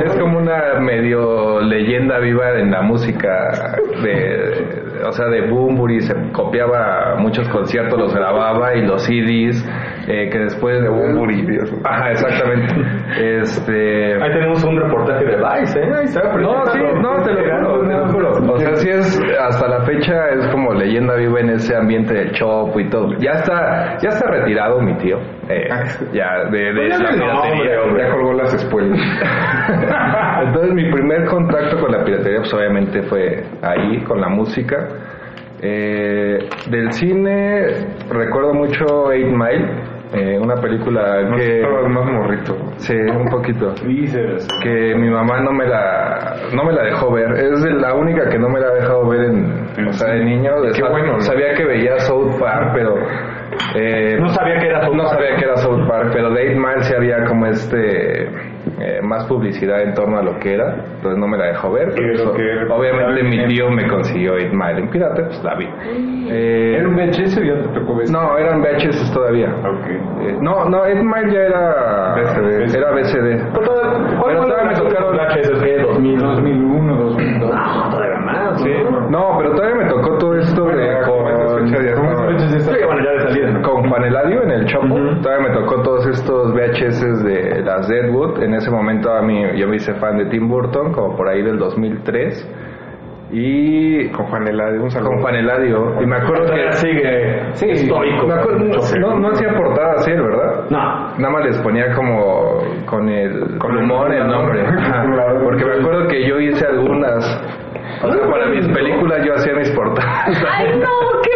es como una medio leyenda viva en la música de, o sea, de Bumburi se copiaba muchos conciertos, los grababa y los CDs eh, que después de Bumburi, Dios. Ajá, exactamente. Este, Ahí tenemos un reportaje de Vice, ¿eh? Ahí está no, sí, no, te lo juro, te lo juro. O sea, sí es, hasta la fecha es como leyenda viva en ese ambiente del chopo y todo. Ya está, ya está retirado mi tío. eh, ya, de, de Pues ya la no, hombre, Ya colgó las espuelas. Entonces mi primer contacto con la piratería pues obviamente fue ahí, con la música. Eh, del cine recuerdo mucho Eight Mile, eh, una película No que... más morrito. Sí, un poquito. Que mi mamá no me la no me la dejó ver. Es de la única que no me la ha dejado ver en, o sea, de niño. Qué bueno, ¿no? Sabía que veía South Park, pero eh, No sabía que era South no Park. sabía que era South Park, pero de Eight Mile sí había como este eh, más publicidad en torno a lo que era, entonces no me la dejó ver. Obviamente mi tío me consiguió Eight Mile en pirata, pues la vi. Eh, ¿Era un VHS o ya te tocó ver? no, eran VHS todavía. Eh, no, no, Eight Mile ya era BCD. Era BCD. ¿Cuál Pero fue todavía me tocaron VHS? ¿Qué? 2000, 2001, 2002. Todavía más, Sí. ¿no? Pero todavía me tocó todo esto de Bueno, con, fechas ya ¿Cómo estaba- es VHS? Sí, bueno, ya de salida. ¿no? Con Juan Eladio en el Chopo. Ujú. Todavía me tocó todos estos VHS de las Deadwood. En ese momento a mí yo me hice fan de Tim Burton, como por ahí del 2003. y con Juan Eladio, un saludo. Con Juan Eladio. Y me acuerdo que sigue Sí, estoico. me acuerdo- no, no hacía portada así, ¿verdad? No. Nada más les ponía como con el Con el humor el nombre. Porque me acuerdo que yo hice algunas. O sea, para mis películas yo hacía mis portadas. Ay, no, qué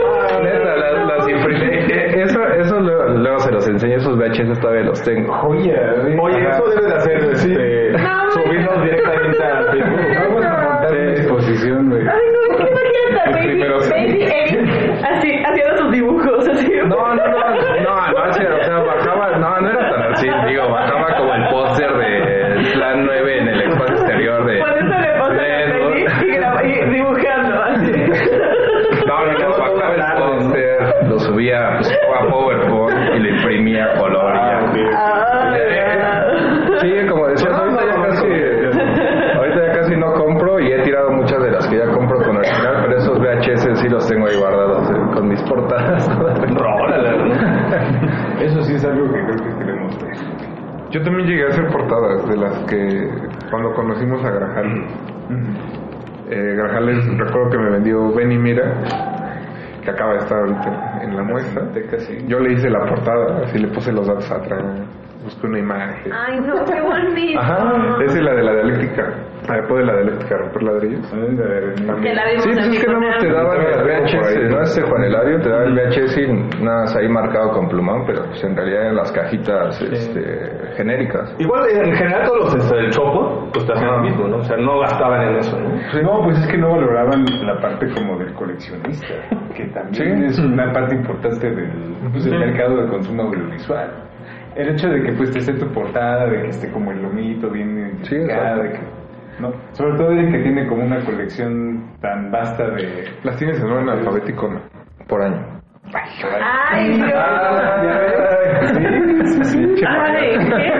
los enseño, esos VHS todavía los tengo. Oye, Oye, eso debe de hacer, este, No, subirnos directamente a Facebook. Vamos a montar una exposición, güey. Ay, no, es que imagínate a Baby, Primero sí. Baby Eric así, haciendo sus dibujos, así. No, no, no, no, no, hacía, o sea, Yo también llegué a hacer portadas de las que cuando conocimos a Grajales. Eh, Grajales, recuerdo que me vendió Ven y Mira, que acaba de estar ahorita en la muestra. Yo le hice la portada, así le puse los datos atrás, busqué una imagen. Ay, no, qué bonito. Ajá, esa es la de la dialéctica. Ah, Después de la dialéctica, romper ladrillos. Que la Sí, pues es que nada más te daban el Por ahí. VHS, ¿no? Este Juan Eladio te daba el VHS y nada más ahí marcado con plumón, pero pues en realidad eran las cajitas este, genéricas. Igual, en general, todos los este, del Chopo, pues te hacían lo mismo, ¿no? O sea, no gastaban en eso, ¿no? No, pues es que no valoraban la parte como del coleccionista, que también es una parte importante del, pues, del mercado de consumo audiovisual. El hecho de que pues te esté tu portada, de que esté como el lomito bien identificada, de que, ¿no? Sobre todo de que tiene como una colección tan vasta de... ¿Las tienes en orden alfabético no? Por año. Ay, Dios. Ah, ya ves. Sí, sí, sí. Ay, qué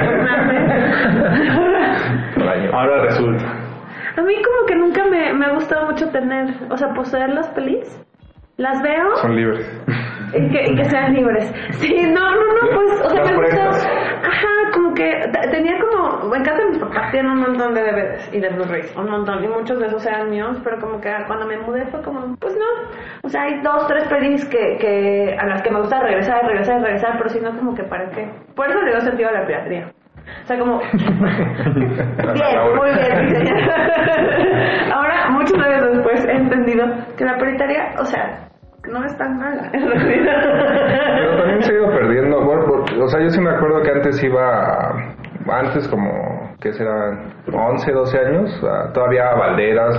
Por año. Ahora resulta. A mí como que nunca me, me ha gustado mucho tener, o sea, poseer las pelis. Las veo Son libres. y que, y que sean libres. Sí, no, no, no, pues, o sea, me prestas. Ajá, como que tenía como, en casa de mis papás tienen un montón de DVDs y de Blu-rays, un montón, y muchos de esos eran míos, pero como que cuando me mudé fue como, pues no. O sea, hay dos, tres pelis que, que a las que me gusta regresar, regresar, regresar, pero si no, como que para qué. Por eso le dio sentido a la piratería. O sea, como... Bien, muy bien. Ahora, muchos años después, he entendido que la piratería, o sea, no es tan mala, en realidad. Pero también se ha ido perdiendo. bueno, o sea, yo sí me acuerdo que antes iba, antes como, ¿qué serán? 11, 12 años, a- todavía a balderas.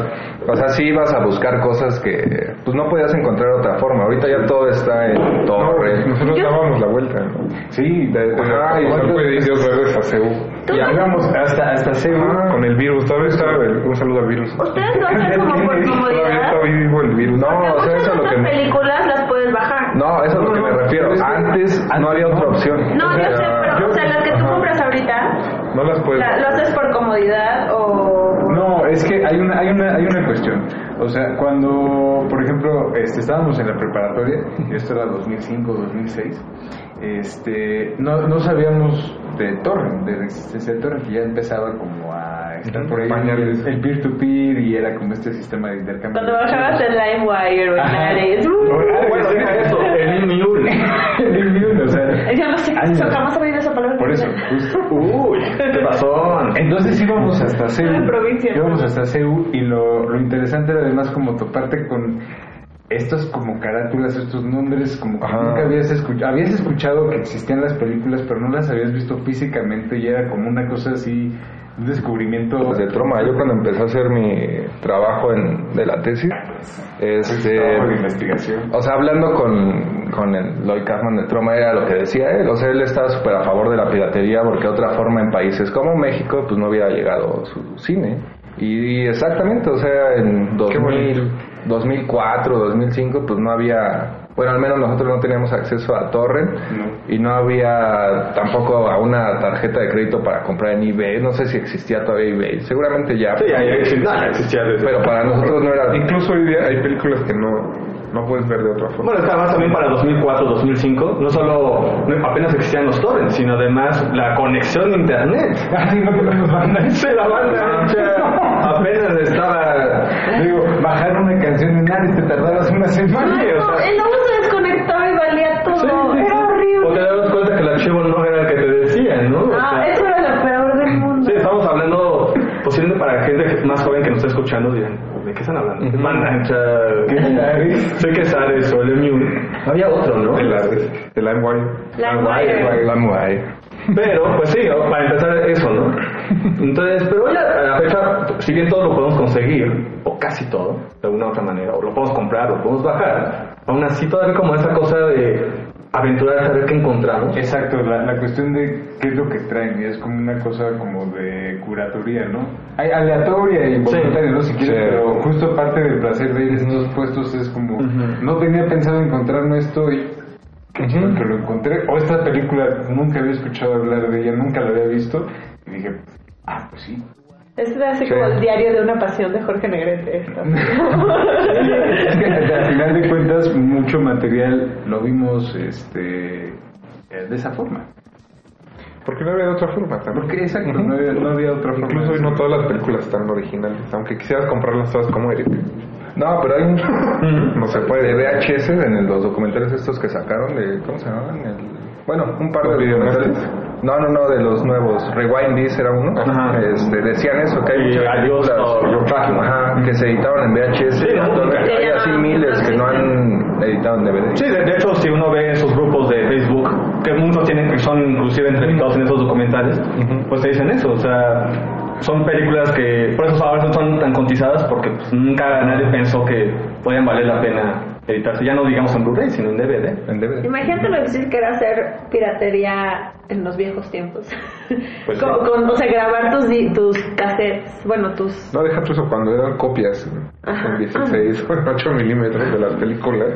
O sea, sí ibas a buscar cosas que pues no podías encontrar de otra forma. Ahorita ya todo está en torre. Nosotros dábamos la vuelta, ¿no? Sí, de, Ajá, y no puede ir otra vez a y íbamos hasta, hasta CEU. Con el virus, todavía está el- un saludo al virus. Ustedes lo hacen como por comodidad. vivo el virus. No, o sea, eso es lo que me... películas las puedes bajar. No, eso es lo que me refiero. Antes no había otra opción. No, O yo sea, sé, pero, o sea, las que tú compras ahorita, No las puedes. la- ¿lo haces por comodidad o...? No, es que hay una, hay una, hay una cuestión. O sea, cuando, por ejemplo, este, estábamos en la preparatoria, y esto era 2005, 2006, este, no, no sabíamos de Torrent, de la existencia de Torrent, que ya empezaba como a estar por ahí Pañales. el peer-to-peer y era como este sistema de intercambio. Cuando bajabas el LimeWire o el. Ares. Bueno, deja eso, el Inmune. El Immune, o sea, Yo no sé jamás he oído esa palabra. Por eso, justo. Uy, qué pasón. Entonces íbamos hasta provincia. Íbamos hasta CEU y lo, lo interesante era además como toparte con estos como carátulas, estos nombres, como que Ajá. nunca habías escuchado. Habías escuchado que existían las películas, pero no las habías visto físicamente y era como una cosa así, un descubrimiento. Pues de troma, yo cuando empecé a hacer mi trabajo en, de la tesis, este, investigación. o sea, hablando con, con el Lloyd Kaufman de Troma era lo que decía él, o sea, él estaba súper a favor de la piratería porque de otra forma en países como México pues no hubiera llegado su cine. Y, y exactamente, o sea, en 2000, 2004, 2005 pues no había, bueno, al menos nosotros no teníamos acceso a torrent y no había tampoco a una tarjeta de crédito para comprar en eBay, no sé si existía todavía eBay, seguramente ya. Sí, ya, ya existía, ya existía desde- Pero para nosotros no era... Incluso hoy día hay películas que no, No puedes ver de otra forma. Bueno, es que además también para 2004, 2005, no solo no- apenas existían los torrents, sino además la conexión a internet. Así no tenemos banda. Sí, la banda ancha apenas estaba... Digo, bajar una canción en Ares te tardabas una semana. Sí, o sea, El nuevo se desconectaba y valía todo. sí, sí, Era sí. O horrible. te dabas cuenta que el archivo no era el que te decían, ¿no? O Ah, sea, eso era lo peor del mundo. Sí, estamos hablando, posiblemente para gente más joven que nos está escuchando, dirán, ¿de qué están hablando? ¿Qué banda ancha? ¿Qué es Ares? Sé que es Ares o el Emu. Había otro, ¿no? El Ares, el LimeWire. LimeWire. LimeWire. Pero, pues sí, ¿no? para empezar eso, ¿no? Entonces, pero ya a la fecha, si bien todo lo podemos conseguir, o casi todo, de alguna u otra manera, o lo podemos comprar, o lo podemos bajar, aún así todavía como esa cosa de aventurar, saber qué encontramos. Exacto, la, la cuestión de qué es lo que traen, y es como una cosa como de curatoría, ¿no? Hay aleatoria y voluntaria, ¿no? Si quieres, Sí. pero justo parte del placer de ir a estos puestos es como, no tenía pensado encontrarme esto y que lo encontré, o esta película nunca había escuchado hablar de ella, nunca la había visto, dije, ah, pues sí. Es así Sí. como el diario de una pasión de Jorge Negrete. Esto. es que al final de cuentas mucho material lo vimos este eh, de esa forma. Porque no había de otra forma también. Porque exacto, no había, no había otra forma. Incluso hoy no todas las películas están originales, aunque quisieras comprarlas todas como Eric. No, pero hay un... No se puede. De VHS en el- los documentales estos que sacaron de... ¿Cómo se llamaban? El- bueno, un par ¿Los de videomasters? No, no, no, de los nuevos. Rewind This era uno. Ajá. Este, decían eso, que hay muchas películas ajá, que se editaron en VHS. Sí, hay así miles que no han editado en DVD. Sí, de, de hecho, si uno ve esos grupos de Facebook, que muchos tienen que son inclusive entrevistados en esos documentales, pues te dicen eso, o sea, son películas que por eso ahora son tan cotizadas porque pues, nunca nadie pensó que podían valer la pena editarse, ya no digamos en Blu-ray, sino en DVD. En DVD. Imagínate lo difícil que era hacer piratería en los viejos tiempos. Pues con, sí. con- o sea, grabar tus, di- tus cassettes, bueno, tus... No, deja tú eso cuando eran copias Ajá. en 16 o en 8 milímetros de las películas.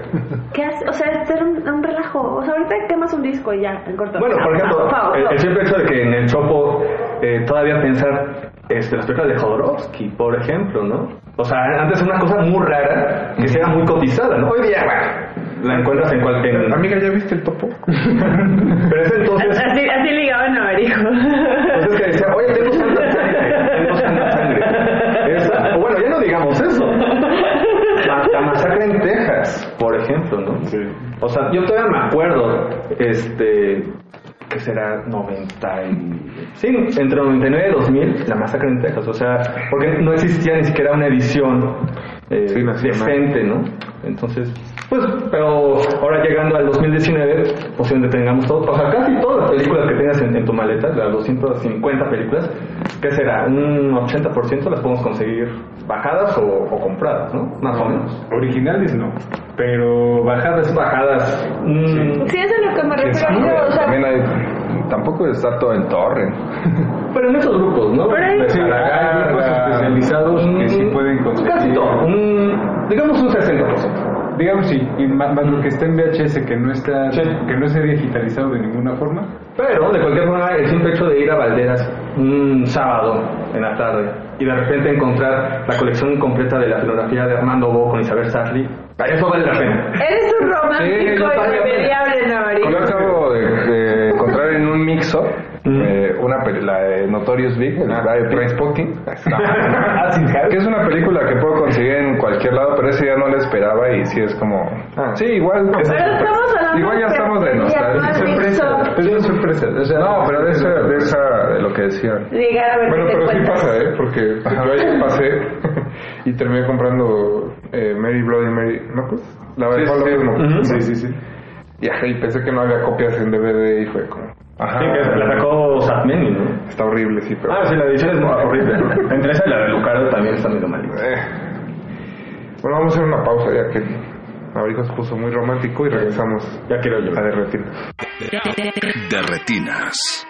¿Qué hace? O sea, era un, un relajo. O sea, ahorita quemas un disco y ya, en corto. Bueno, por ejemplo, Pau, pau, el, el simple hecho de que en el Chopo eh, todavía pensar este, las películas de Jodorowsky, por ejemplo, ¿no? O sea, antes era una cosa muy rara que sí era muy cotizada, ¿no? Hoy día, bueno, la encuentras en cualquier... Amiga, ¿ya viste el topo? Pero ese entonces... Así, así ligaban a Marijo. Entonces que decía, oye, tengo santa sangre, tengo santa sangre. Esa- o bueno, ya no digamos eso. La, la masacre en Texas, por ejemplo, ¿no? O sea, yo todavía me acuerdo, este, que será 90 y... Sí, entre 99 y 2000, la masacre en Texas, o sea, porque no existía ni siquiera una edición eh, Sí, decente, ¿no? Entonces, pues, pero ahora llegando al 2019, posiblemente tengamos todo, o sea, casi todas las películas que tengas en, en tu maleta, las 250 películas, ¿qué será? Un 80% las podemos conseguir bajadas o, o compradas, ¿no? Más o menos. Originales no, pero bajadas Bajadas. mm, Sí, eso es lo que me refiero. Sí, yo, o sea, también hay, tampoco está todo en torrent. Pero en esos grupos, ¿no? Pero hay- Sí, hay grupos especializados que sí pueden conseguir. Casi todo. un- digamos un 60%. Digamos sí, y más, más lo que está en VHS que no está Sí. que no se ha digitalizado de ninguna forma. Pero, de cualquier forma, el simple hecho de ir a Valderas un sábado en la tarde y de repente encontrar la colección completa de la filografía de Armando Bo con Isabel Sarli, eso vale la pena. eres un romántico también. irremediable, Yo acabo de, de en un mixo eh, una peli- la de Notorious Big, el Ah, de Trainspotting. que es una película que puedo conseguir en cualquier lado, pero ese día no la esperaba y sí es como... Ah. Sí, igual... Pero estamos hablando Igual ya de estamos de nostalgia. no Sorpresa. Es una sorpresa. O sea, no, pero de esa, de esa, de lo que decían. Bueno, pero sí pasa, ¿eh? Porque yo ayer pasé y terminé comprando eh, Mary Bloody Mary Knuckles. La Sí, verdad, sí, sí, sí, sí. Y, ajá, y pensé que no había copias en DVD y fue como... Ajá. Sí, que la sacó Satmeni, ¿no? Está horrible, sí, pero... Ah, sí, la edición es muy horrible. Entre esa y la de Lucardo también está medio malita. Eh. Bueno, vamos a hacer una pausa ya que Abrigo se puso muy romántico y regresamos Ya quiero yo. a derretir. De retinas.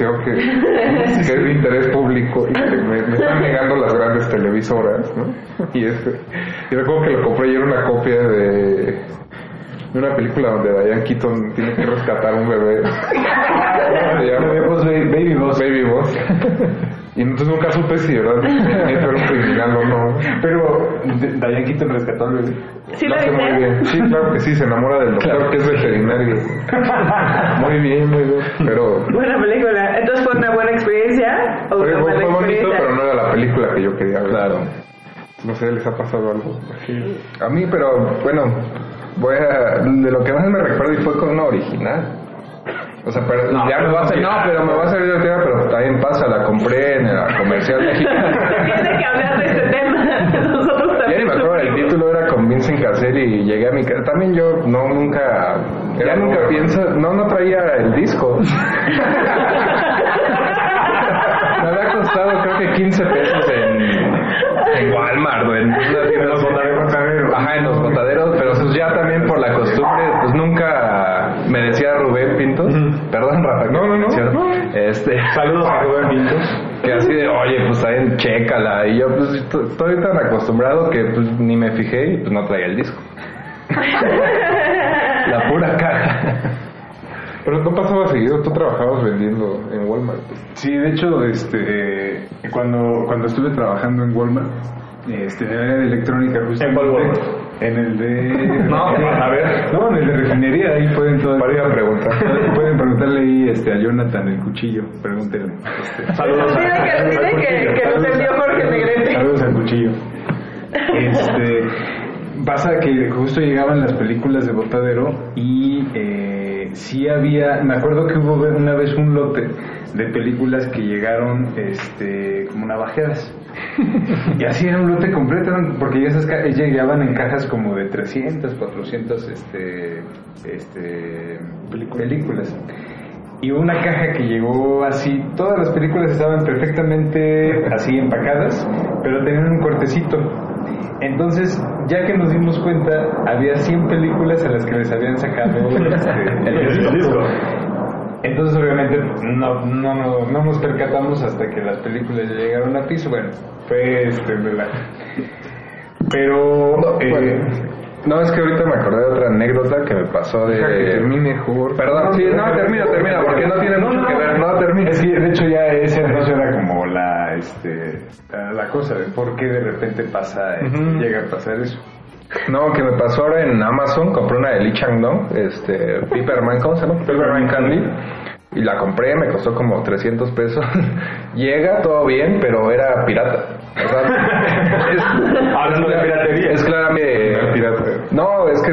información que, que es de interés público y que me, están negando las grandes televisoras, ¿no? Y este, yo recuerdo que lo compré y era una copia de una película donde Diane Keaton tiene que rescatar un bebé. Baby Boss. Baby Boss. Y entonces nunca supe si era un criminal o no. Pero Diane Keaton rescató al bebé. Sí, la hace muy bien. Sí, claro que sí, se enamora del doctor claro. que es veterinario. muy bien, muy bien. Pero... Buena película. Entonces fue una buena experiencia. ¿O fue, fue bonito, pero no era la película que yo quería ver. Claro. No sé, les ha pasado algo así. A mí, pero bueno, voy a, de lo que más me recuerdo y fue con una original. O sea, pero no, ya pero me va a salir. No, pero me va a salir de tema, pero también pasa, la compré en la comercial mexicana. Tiene que hablar de este tema. Vincent Cassel y llegué a mi casa. También yo no, nunca, ya nunca pienso, no, no traía el disco. me había costado creo que 15 pesos en, en Walmart o en una tienda los botaderos. Ajá, en los botaderos, pero pues ya también por la costumbre, pues nunca me decía Rubén Pintos, perdón Rafa, no, no, no, este, Saludos a Rubén Pintos. que así de, oye, pues también chécala, y yo pues esto- estoy tan acostumbrado que pues ni me fijé y pues no traía el disco. la pura caja. Pero no pasaba seguido, tú trabajabas vendiendo en Walmart. Sí, de hecho, este, cuando, cuando estuve trabajando en Walmart, este, en el área de electrónica, justamente, ¿En Walmart? En el de... No, a ver. No, en el de refinería, ahí pueden todo... Para ir a preguntar. Pueden preguntarle ahí este, a Jonathan el cuchillo, pregúntenle. Este, Saludos Dile que, dile que, que nos envió Jorge Negrete. Saludos al cuchillo. Este, pasa que justo llegaban las películas de Botadero y eh, sí había, me acuerdo que hubo una vez un lote de películas que llegaron este, como navajeadas. Y así era un lote completo, porque esas llegaban en cajas como de 300, 400 este, este, películas. Y hubo una caja que llegó así, todas las películas estaban perfectamente así empacadas, pero tenían un cortecito. Entonces, ya que nos dimos cuenta, había 100 películas a las que les habían sacado este, El disco. Entonces, obviamente, no, no, no, no nos percatamos hasta que las películas ya llegaron a piso. Bueno, fue este, relajo. Pero, No, eh, bueno. No, es que ahorita me acordé de otra anécdota que me pasó de... Que termine. Perdón, sí, no, termina, termina, porque no tiene mucho que ver, no, termina. Es que de hecho ya ese anuncio era como este, la la cosa de por qué de repente pasa, llega a pasar eso. No, que me pasó ahora en Amazon, compré una de Lee Chang-dong, este, Pepperman, ¿cómo se llama? Pepperman Candy. Y la compré, me costó como 300 pesos. Llega todo bien, pero era pirata. O sea, es, Hablando de piratería. es claramente No, es que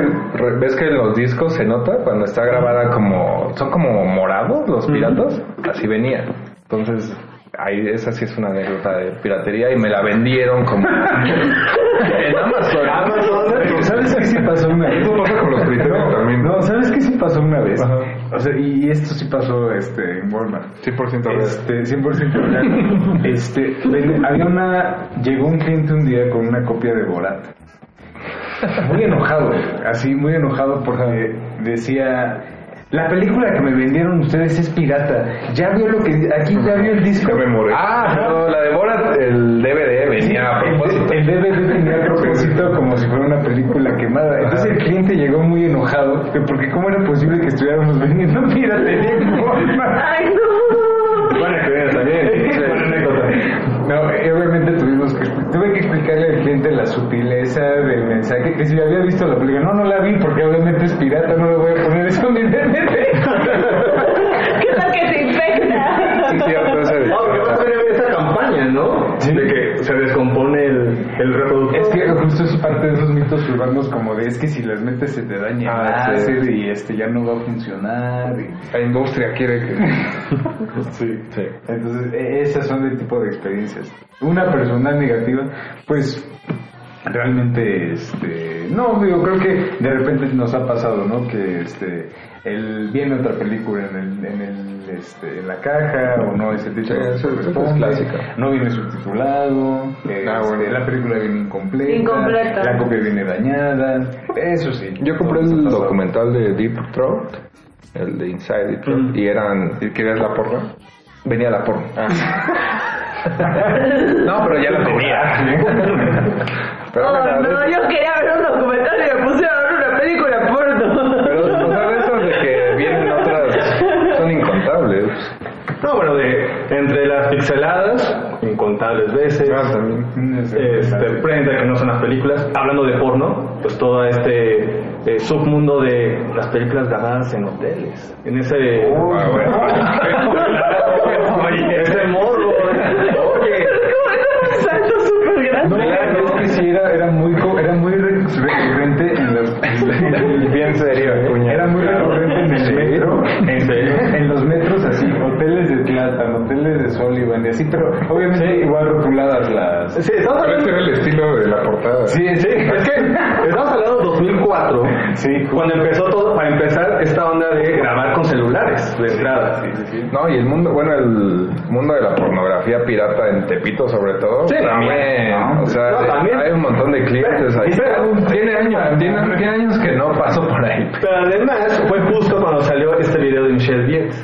ves que en los discos se nota cuando está grabada como son como morados los piratas, así venía. Entonces, ahí esa sí es una anécdota de piratería y me la vendieron como en Amazon. Amazon, ¿sabes qué sí pasó una vez? Eso pasa con los criterios también. No, ¿sabes qué sí pasó una vez? Ajá. O sea, y esto sí pasó este, en Walmart. 100% real. Este, 100% real. Este, ven- había una, llegó un cliente un día con una copia de Borat. Muy enojado, así muy enojado porque decía, la película que me vendieron ustedes es pirata. Ya vio lo que, aquí ya vio el disco. Ya me moré. Ah, no, la de Borat, el DVD venía a El, propósito. el DVD tenía a propósito como si fuera una película quemada. Entonces el cliente llegó muy enojado que porque cómo era posible que estuviéramos vendiendo piratería. Ay, no. Buena experiencia también. Sí. No, y obviamente tuvimos que, tuve que explicarle al cliente la sutileza del mensaje, que si había visto la película, no, no la vi porque obviamente es pirata, no le voy a poner eso en mi DVD. ¿Qué tal que se infecta? Sí, de- No, porque vas a esa campaña, ¿no? Sí. De que el, el reproductor. Es que justo es parte de esos mitos urbanos como de es que si las metes se te daña el Ah, sí. láser y este ya no va a funcionar. y- La industria quiere que... Sí, sí. Entonces, e- esas son el tipo de experiencias. Una personal negativa, pues realmente, este, no, digo, creo que de repente nos ha pasado, ¿no? Que, este, el viene otra película en el, en el, este, en la caja o no es clásica. no viene subtitulado, este, Ah, bueno. la película viene incompleta, Incompleta. la copia viene dañada, eso sí. Yo compré el documental de Deep Throat, el de Inside Deep Throat, y eran... ¿y ¿Querías la porra? Venía la porra. no, pero ya la tenía. pero Oh, no, yo quería ver un documental y me pusieron a No, bueno, de, entre las pixeladas, incontables veces, claro, también. este, prenda que no son las películas, hablando de porno, pues todo este eh, submundo de las películas ganadas en hoteles, en ese... Oh, ah, ese morbo, oye. Salto súper grande. No, es que sí, era, era muy, era muy recurrente en los... Bien serio, Era muy recurrente en el metro. ¿En? En los metros Sullivan y así, pero obviamente igual rotuladas las... Sí, estamos Pero hablando... ese era el estilo de la portada. Sí, sí, es que estamos hablando de 2004, cuando empezó todo, para empezar, esta onda de grabar con celulares de entrada. No, y el mundo, bueno, el mundo de la pornografía pirata en Tepito sobre todo, Sí, también, no, o sea, no, también. hay un montón de clientes ahí. Pero- tiene años, tiene, tiene años que no paso por ahí. Pero además fue justo cuando salió este video de Michelle Dietz,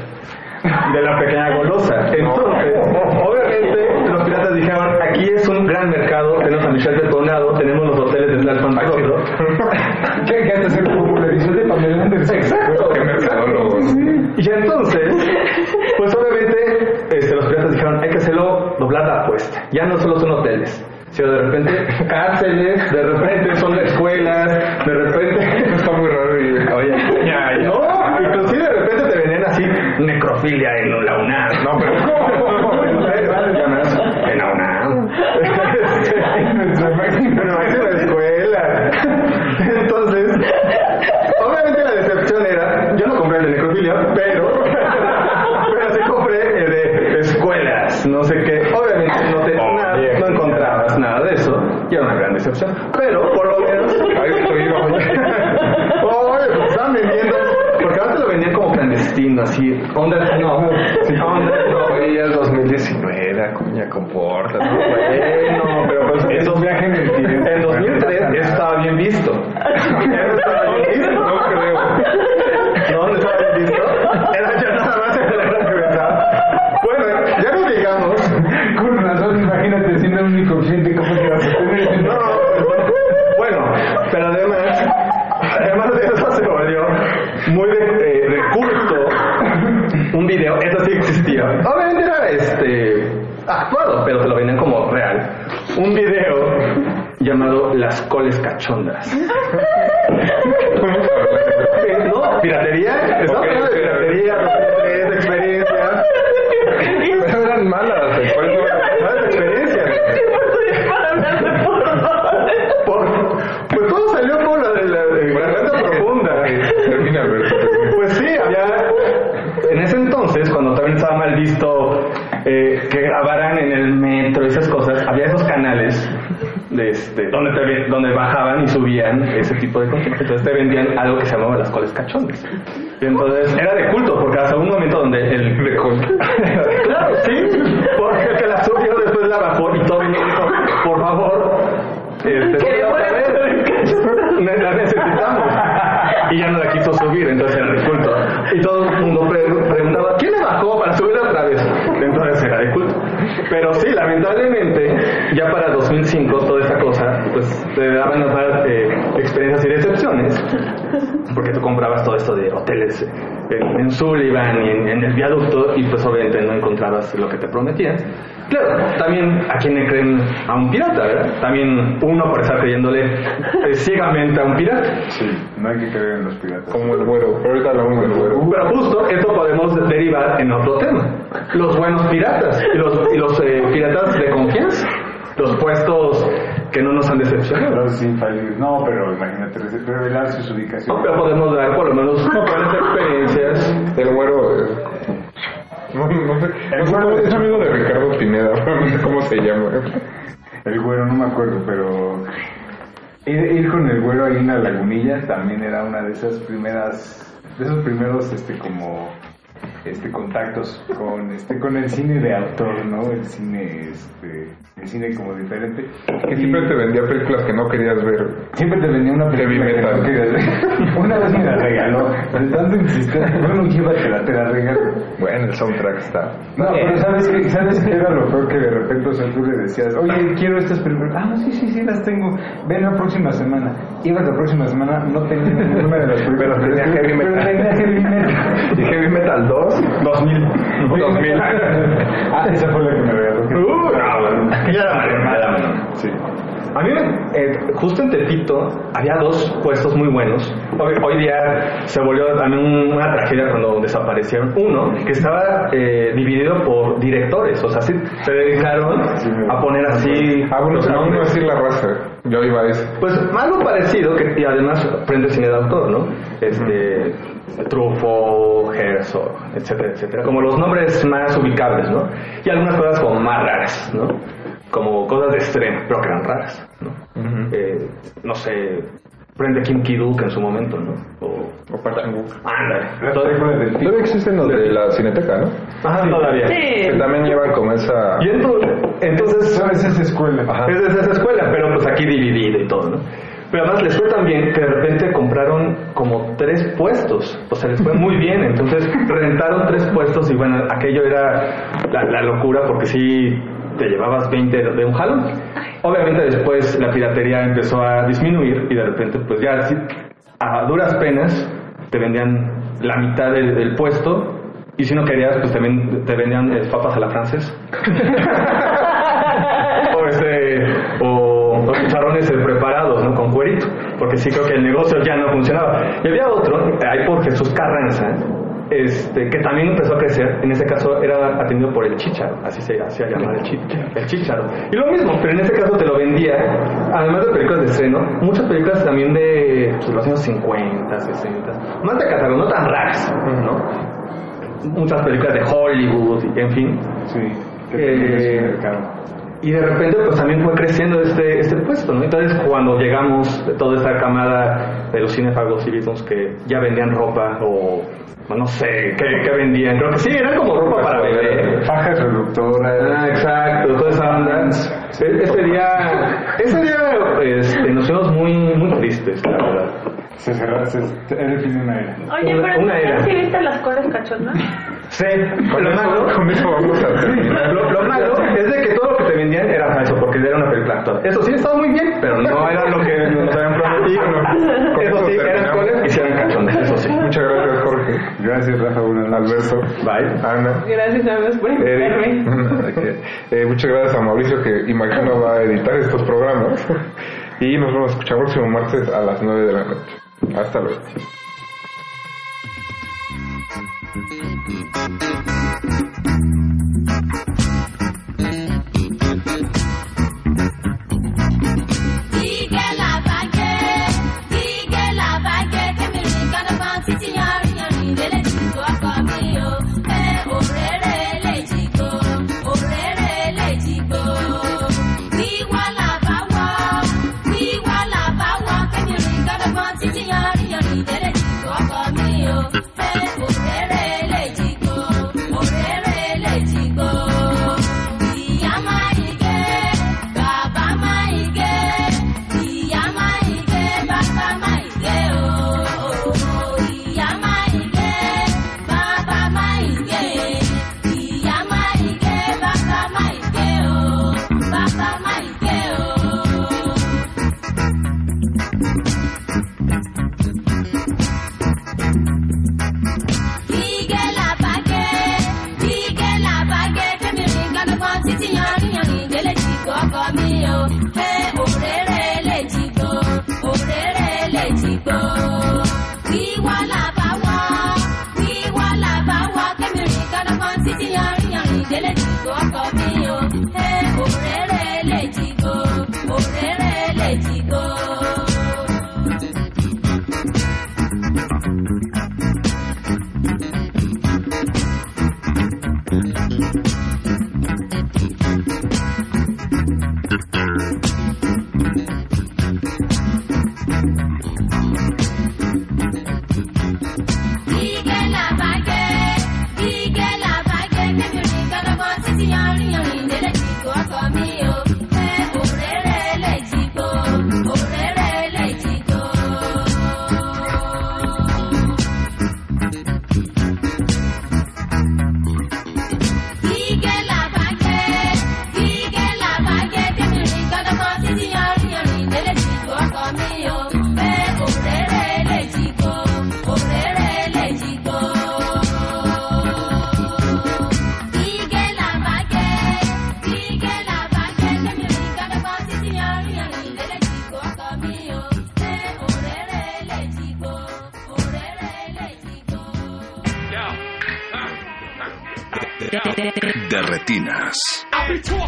de la pequeña golosa. Entonces, obviamente, los piratas dijeron, aquí es un gran mercado, tenemos a Michelle detonado, tenemos los hoteles de Tlalpan Rosso. ¿Qué, se popularizó el de Pamela Anderson? Exacto. Qué mercadólogo. Y entonces, pues obviamente, este, los piratas dijeron, hay que hacerlo doblar la apuesta. Ya no solo son hoteles, sino de repente cárceles, de repente son escuelas, de repente... Está muy raro y... Oye, Ya, ya. no, inclusive de repente te venían así necrofilia en Minha né? comporta. Cachondas. Eh, No, piratería, estamos hablando de piratería, de experiencias. Pero eran malas, después Malas experiencias. Por, pues todo salió por la de la de garganta profunda. Termina, Alberto. Pues sí, había. En ese entonces, cuando también estaba mal visto eh, que grabaran en el metro y esas cosas, había esos canales de este, donde, bajaban y subían ese tipo de cosas. Entonces te vendían algo que se llamaba las coles cachondas. Y entonces era de culto, porque hasta un momento donde el. De culto. claro, sí, porque el que la subió después la bajó y todo el mundo dijo, por favor, este, ne- la necesitamos. Y ya no la quiso subir, entonces era de culto. Y todo el mundo pre- preguntaba, ¿quién le bajó para subirla otra vez? Entonces era de culto. Pero sí, lamentablemente, ya para 2005, toda esa cosa, pues te daban otras eh, experiencias y decepciones, porque tú comprabas todo esto de hoteles en, en Sullivan y en, en el viaducto, y pues obviamente no encontrabas lo que te prometían. Claro, también a quien le creen a un pirata, ¿verdad? También uno por estar creyéndole eh, ciegamente a un pirata. Sí, no hay que creer en los piratas. Como el güero, pero ahorita hablamos del güero. Pero justo esto podemos derivar en otro tema. Los buenos piratas y los, y los eh, piratas de confianza. Los puestos que no nos han decepcionado. Los infalibles. No, pero imagínate, revelar sus ubicaciones. Pero podemos dar por lo menos buenas experiencias. El güero es... No, no sé. No sé, es amigo de Ricardo Pineda, no sé cómo se llama. El güero, no me acuerdo, pero ir, ir con el güero ahí en la lagunilla también era una de esas primeras, de esos primeros, este, como, este, contactos con, este, con el cine de autor, ¿no? El cine, este, el cine como diferente. Que siempre te vendía películas que no querías ver. Siempre te venía una película que metal. no querías ver. Una vez me la regaló, de tanto insistir, bueno, llévatela, te la regalo. Bueno, el soundtrack está. No, pero ¿sabes qué? ¿Sabes qué era lo peor que de repente o sea, tú le decías, oye, quiero estas películas? Ah, sí, sí, sí, las tengo. Ven la próxima semana. Ibas la próxima semana, no tenía ninguna de las películas. Pero tenía heavy metal. Pero tenía heavy metal. ¿Y Heavy Metal 2? 2000. 2000. ah, esa fue la que me regaló. Uh. Sí. A mí, eh, justo en Tepito, había dos puestos muy buenos. Hoy, hoy día se volvió también una tragedia cuando desaparecieron. Uno, que estaba eh, dividido por directores, o sea, sí, se dedicaron a poner así... Ah, bueno, aún no nombres. decir la raza. Yo iba a eso. Pues algo parecido, que, y además prende cine de autor, ¿no? Este, Truffaut, Herzog, etcétera, etcétera. Como los nombres más ubicables, ¿no? Y algunas cosas como más raras, ¿no? Como cosas de extremo, pero que eran raras, ¿no? Eh, no sé, prende Kim Ki-duk en su momento, ¿no? O, o Chan-wook. Ándale. Todavía existen los de la Cineteca, ¿no? Ajá, todavía. Que también llevan como esa... Y entonces, entonces ¿Sabes esa escuela? Es de esa escuela, pero pues aquí dividido y todo, ¿no? Pero además les fue tan bien que de repente compraron como tres puestos, o sea, les fue muy bien, entonces rentaron tres puestos y bueno, aquello era la, la locura porque sí te llevabas 20 de un jalón. Obviamente después la piratería empezó a disminuir y de repente pues ya sí, a duras penas te vendían la mitad del, del puesto y si no querías pues te, ven- te vendían eh, papas a la francés. o este o chicharrones eh, preparados ¿no? con cuerito porque sí creo que el negocio ya no funcionaba y había otro ahí por Jesús Carranza este, que también empezó a crecer en ese caso era atendido por el chicharo así se hacía llamar el chicharo, el chicharo y lo mismo pero en ese caso te lo vendía además de películas de estreno muchas películas también de pues, los años 50 60 más de catálogo no tan raras ¿no? muchas películas de Hollywood en fin. Eh, y de repente pues también fue creciendo este, este puesto, ¿no? Entonces cuando llegamos de toda esta camada de los cinefagos y beatles que ya vendían ropa o no sé, ¿qué, qué vendían? Creo que sí, eran como ropa para bebé. Fajas reductoras. Ah, exacto, toda esa onda. E- Ese día, ese día este, nos fuimos muy, muy tristes, la verdad. Se cerró, se, era el fin de una era. Oye, Una- pero una era. ¿sí viste las colas cachondas? Sí, Con lo eso- malo, con eso vamos a terminar. Lo, lo malo es de que todo lo que te vendían era falso, porque era una película actual. Eso sí estaba muy bien, pero no era lo que nos habían prometido. Eso eso sí, eran coles y sí eran cachones, eso sí. Muchas gracias, Jorge. Gracias, Rafa. Noches. Alberto. Bye. Ana. Gracias amigos por invitarme. Eric. Eh, muchas gracias a Mauricio que imagino va a editar estos programas. Y nos vemos a escuchar el próximo martes a las 9 de la noche. Hasta luego. Le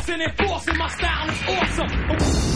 force and enforcing my style is awesome.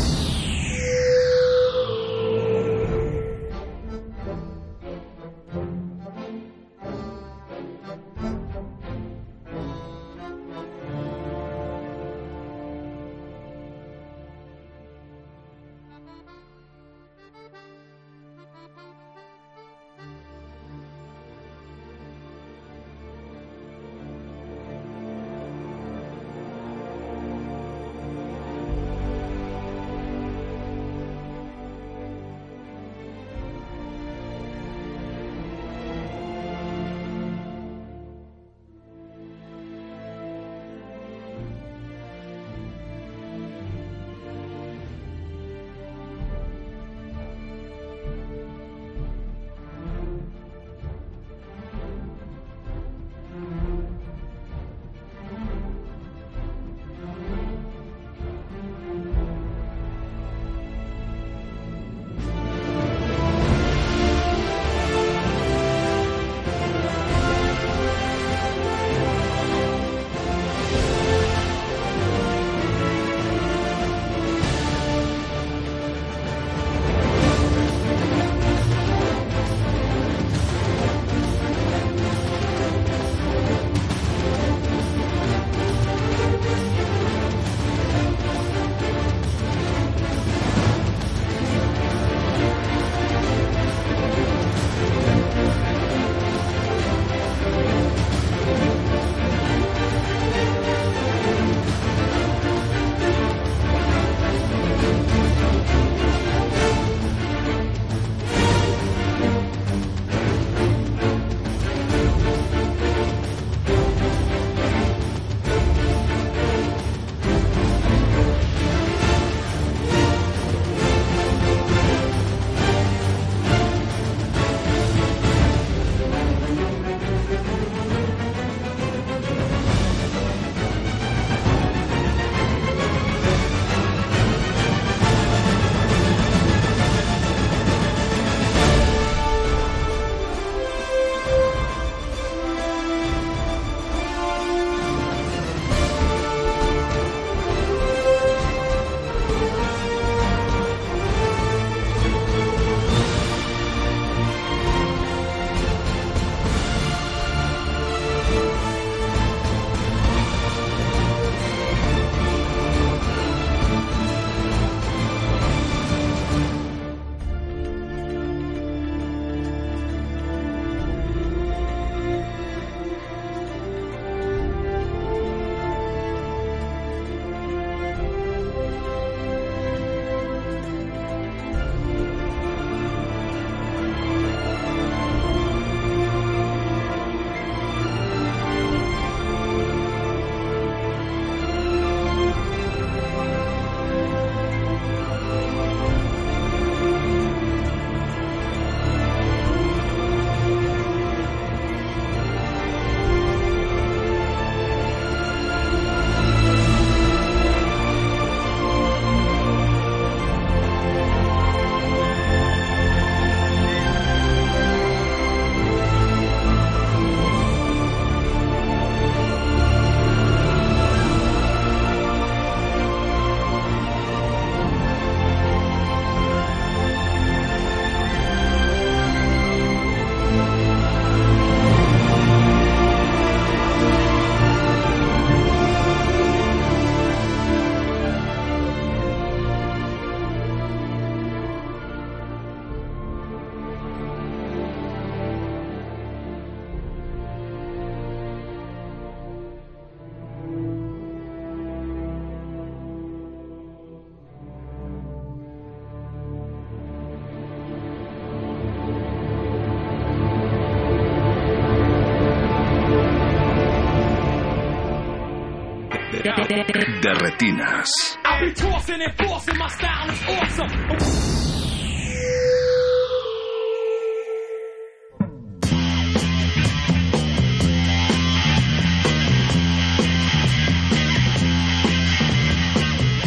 Is awesome.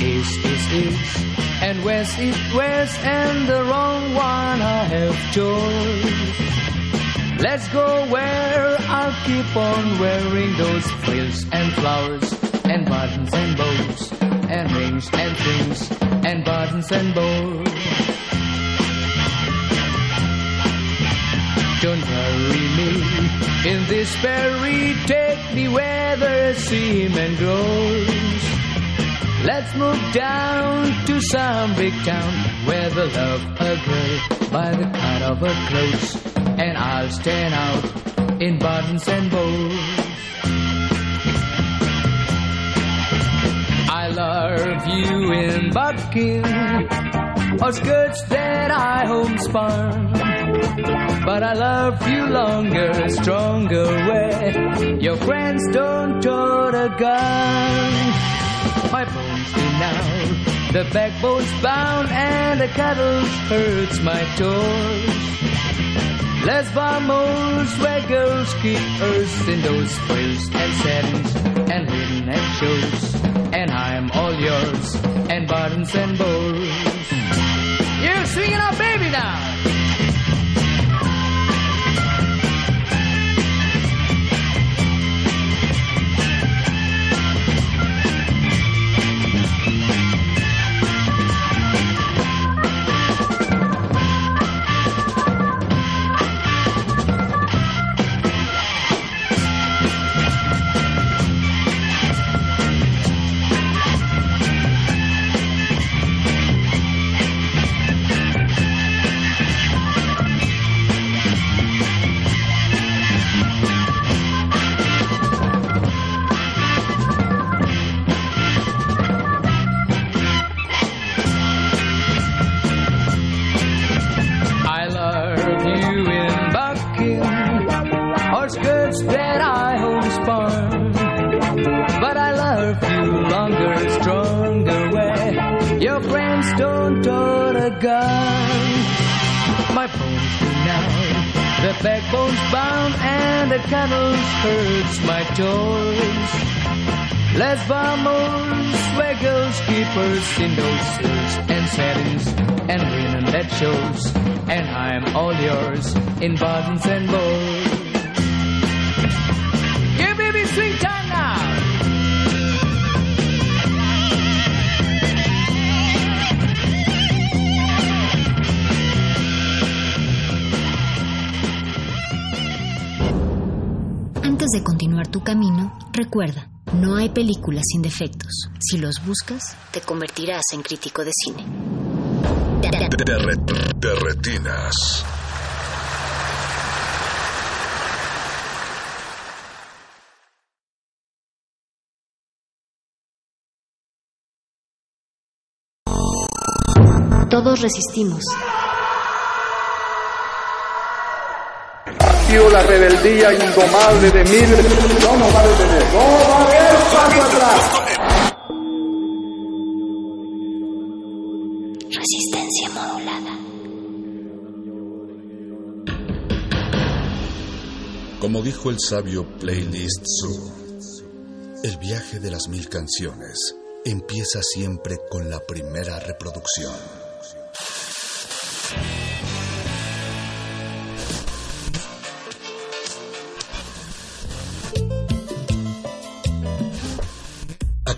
East is east, and west is west, and the wrong one I have chose. Let's go where I'll keep on wearing those frills and bows. Don't hurry me in this berry, take me where the seaman grows. Let's move down to some big town where the love a girl by the cut of her clothes, and I'll stand out in buttons and bows. You in bucking or skirts that I homespun. But I love you longer, stronger where your friends don't tote a gun. My bones do now, the backbone's bound and the cuddles hurts my toes. Les vamos where girls keep earth in those frills and satins and linen and shows. And I'm all yours, and buttons and bows. You're swinging out, baby, now. Us in silks and satins and linen that shows. And I'm all yours in buttons and bows. Yeah, baby, swing time now. Antes de continuar tu camino, recuerda, películas sin defectos. Si los buscas, te convertirás en crítico de cine. De, re- de retinas. Todos resistimos. La rebeldía indomable de miles. No nos va a detener. No va a haber paso atrás. Resistencia modulada. Como dijo el sabio Playlist Zoo, el viaje de las mil canciones empieza siempre con la primera reproducción.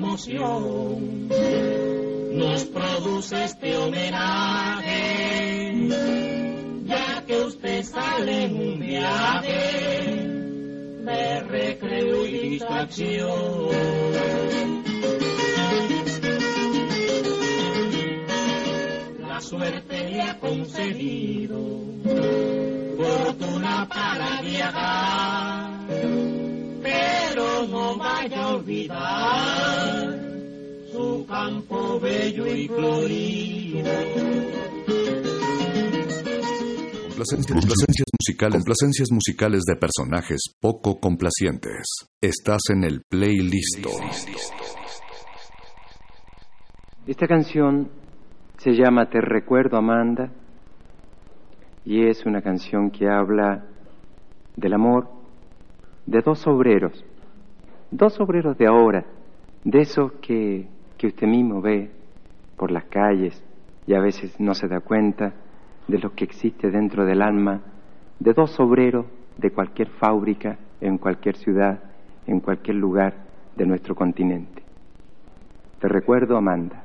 Emoción nos produce este homenaje, ya que usted sale en un viaje de recreo y distracción. La suerte le ha concedido fortuna para viajar, pero no vaya a olvidar su campo bello y florido. Complacencias, complacencias musicales, complacencias musicales de personajes poco complacientes. Estás en el playlist. Esta canción se llama Te recuerdo Amanda y es una canción que habla del amor de dos obreros, dos obreros de ahora, de esos que, que usted mismo ve por las calles y a veces no se da cuenta de lo que existe dentro del alma de dos obreros de cualquier fábrica, en cualquier ciudad, en cualquier lugar de nuestro continente. Te recuerdo, Amanda.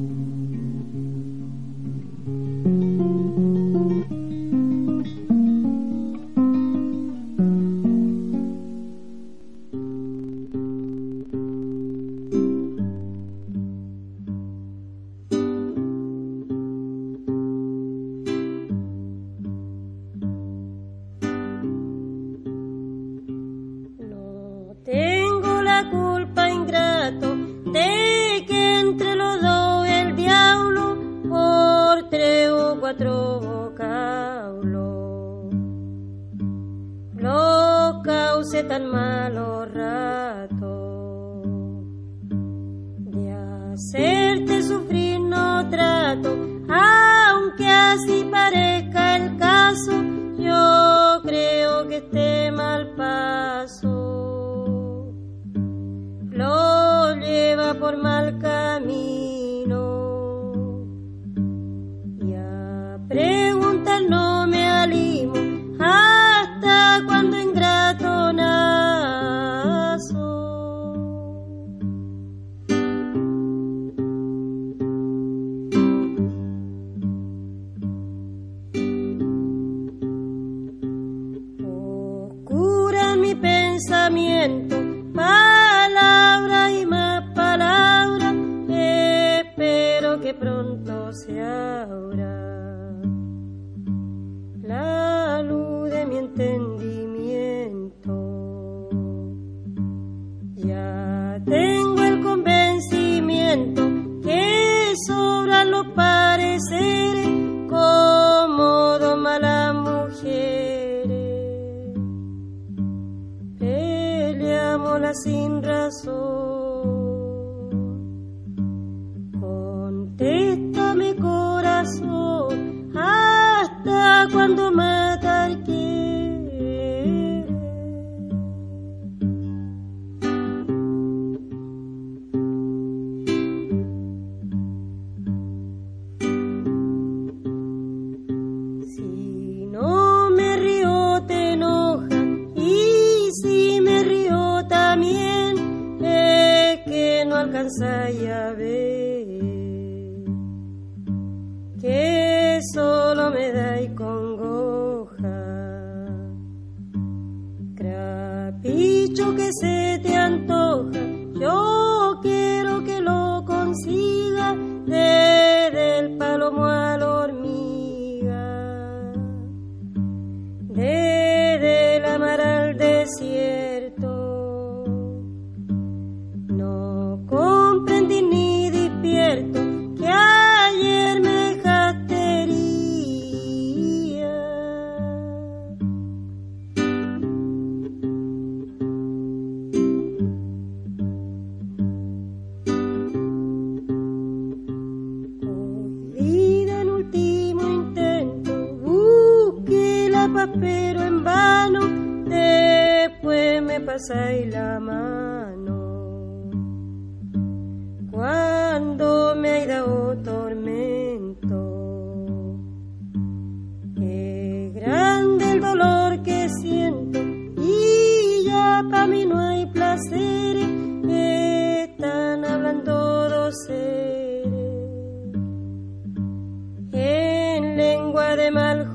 Tres o cuatro caulos lo cause tan malos ratos de hacerte sufrir no trato, aunque así parezca el caso, yo creo que esté mal paso pronto se abra la luz de mi entendimiento. Ya tengo el convencimiento que sobran los pareceres como doma las mujeres. Peleámosla sin razón. Cuando matar quiere. Si no me río te enoja y si me río también es que no alcanzáis a ver que solo me dais se te antoja yo quiero que lo consiga desde el palomo a me pasáis la mano. Cuando me hay dado tormento, es grande el dolor que siento y ya para mí no hay placer, están hablando dos seres en lengua de mal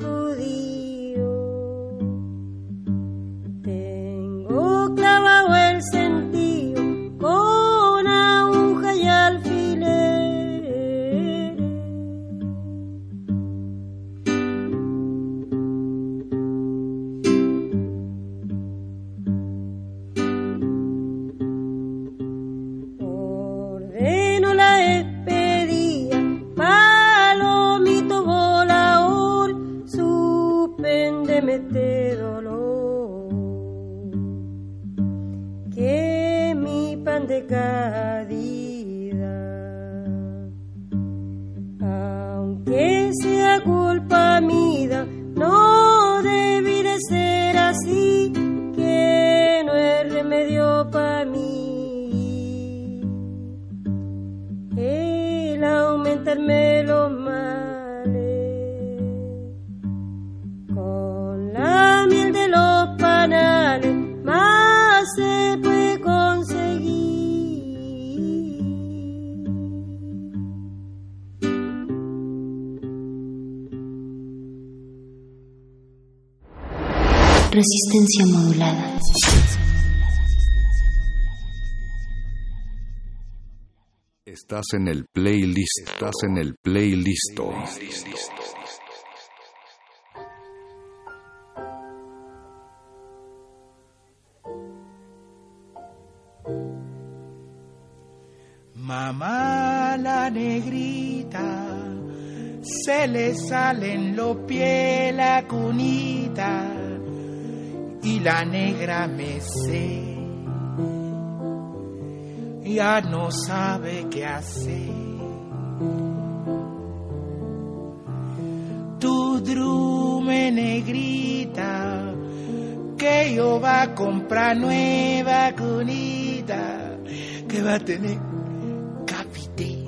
Resistencia modulada. Estás en el playlist. Estás en el playlist. Mamá la negrita, se le salen los pies la cunita y la negra me sé. Ya no sabe qué hacer. Tu drume negrita, que yo va a comprar nueva cunita, que va a tener cafité,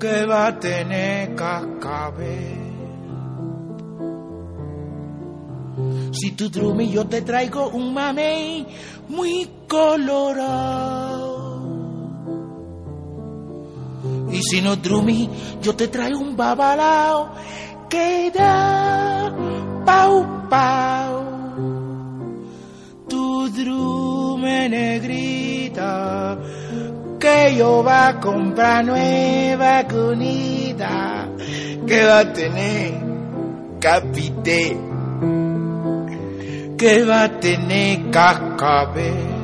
que va a tener cascabel. Si tu drumi yo te traigo un mamey muy colorado. Y si no drumi yo te traigo un babalao que da pau pau. drume negrita, que yo va a comprar nueva cunita, que va a tener capité, que va a tener cascabel.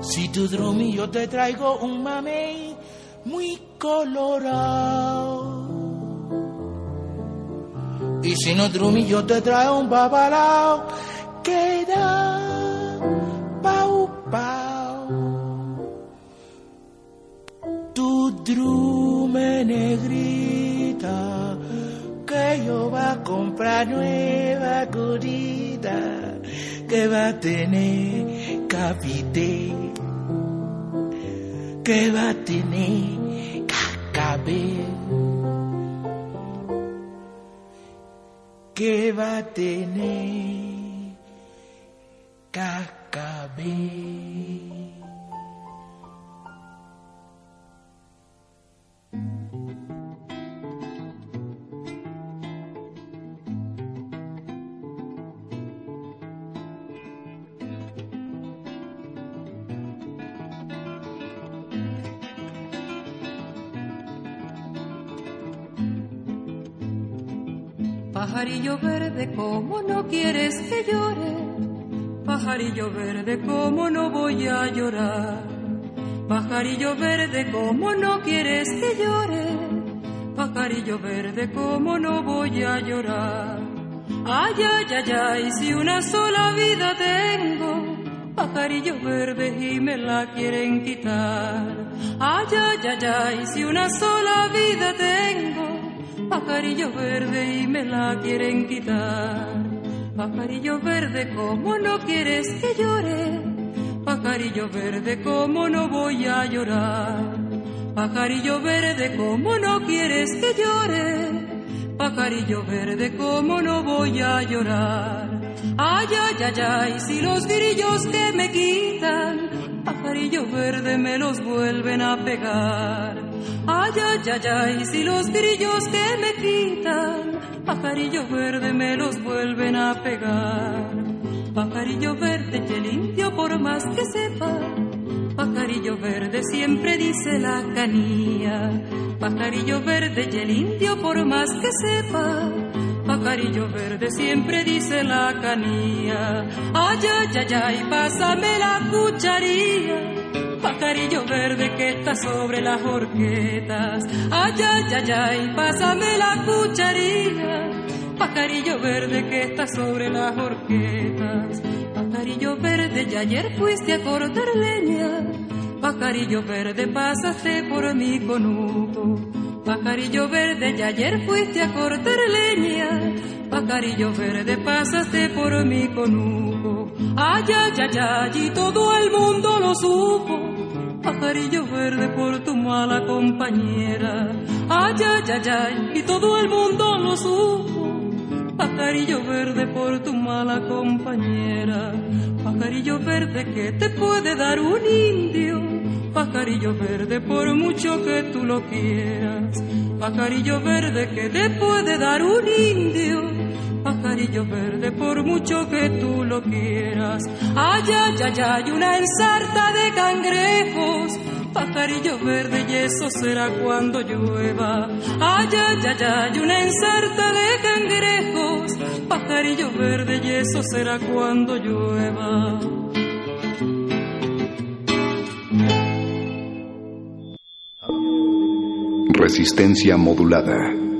Si tu drumi yo te traigo un mamey colorado. Y si no drumi yo te traigo un babalao que da pau pau. Tu drume negrita que yo va a comprar nueva curita que va a tener capité que va a tener cascabel que va a tener cascabel Pajarillo verde, ¿cómo no quieres que llore? Pajarillo verde, ¿cómo no voy a llorar? Pajarillo verde, ¿cómo no quieres que llore? Pajarillo verde, ¿cómo no voy a llorar? Ay, ay, ay, ay, si una sola vida tengo, pajarillo verde y me la quieren quitar. Ay, ay, ay, ay, si una sola vida tengo, pajarillo verde y me la quieren quitar. Pajarillo verde, ¿cómo no quieres que llore? Pajarillo verde, ¿cómo no voy a llorar? Pajarillo verde, ¿cómo no quieres que llore? Pajarillo verde, ¿cómo no voy a llorar? Ay, ay, ay, ay, si los grillos que me quitan, pajarillo verde me los vuelven a pegar. Ay, ay, ay, ay, si los grillos que me quitan, pajarillo verde me los vuelven a pegar. Pajarillo verde que limpio por más que sepa, pajarillo verde siempre dice la canía. Pajarillo verde y el indio por más que sepa, pajarillo verde siempre dice la canía. Ay, ay, ay, pásame la cucharilla, pajarillo verde que está sobre las horquetas. Ay, ay, ay, pásame la cucharilla, pajarillo verde que está sobre las horquetas. Pajarillo verde, y ayer fuiste a cortar leña. Pajarillo verde, pasaste por mi conuco. Pajarillo verde, y ayer fuiste a cortar leña. Pajarillo verde, pasaste por mi conuco. Ay, ay, ay, ay, y todo el mundo lo supo. Pajarillo verde por tu mala compañera. Ay, ay, ay, ay, y todo el mundo lo supo. Pajarillo verde por tu mala compañera. Pajarillo verde que te puede dar un indio. Pajarillo verde por mucho que tú lo quieras. Pajarillo verde que te puede dar un indio. Pajarillo verde por mucho que tú lo quieras. Ay, ay, ay, ay, una ensarta de cangrejos. Pajarillo verde y eso será cuando llueva. Ay, ay, ay, ay, una ensarta de cangrejos. Pajarillo verde y eso será cuando llueva. Resistencia modulada.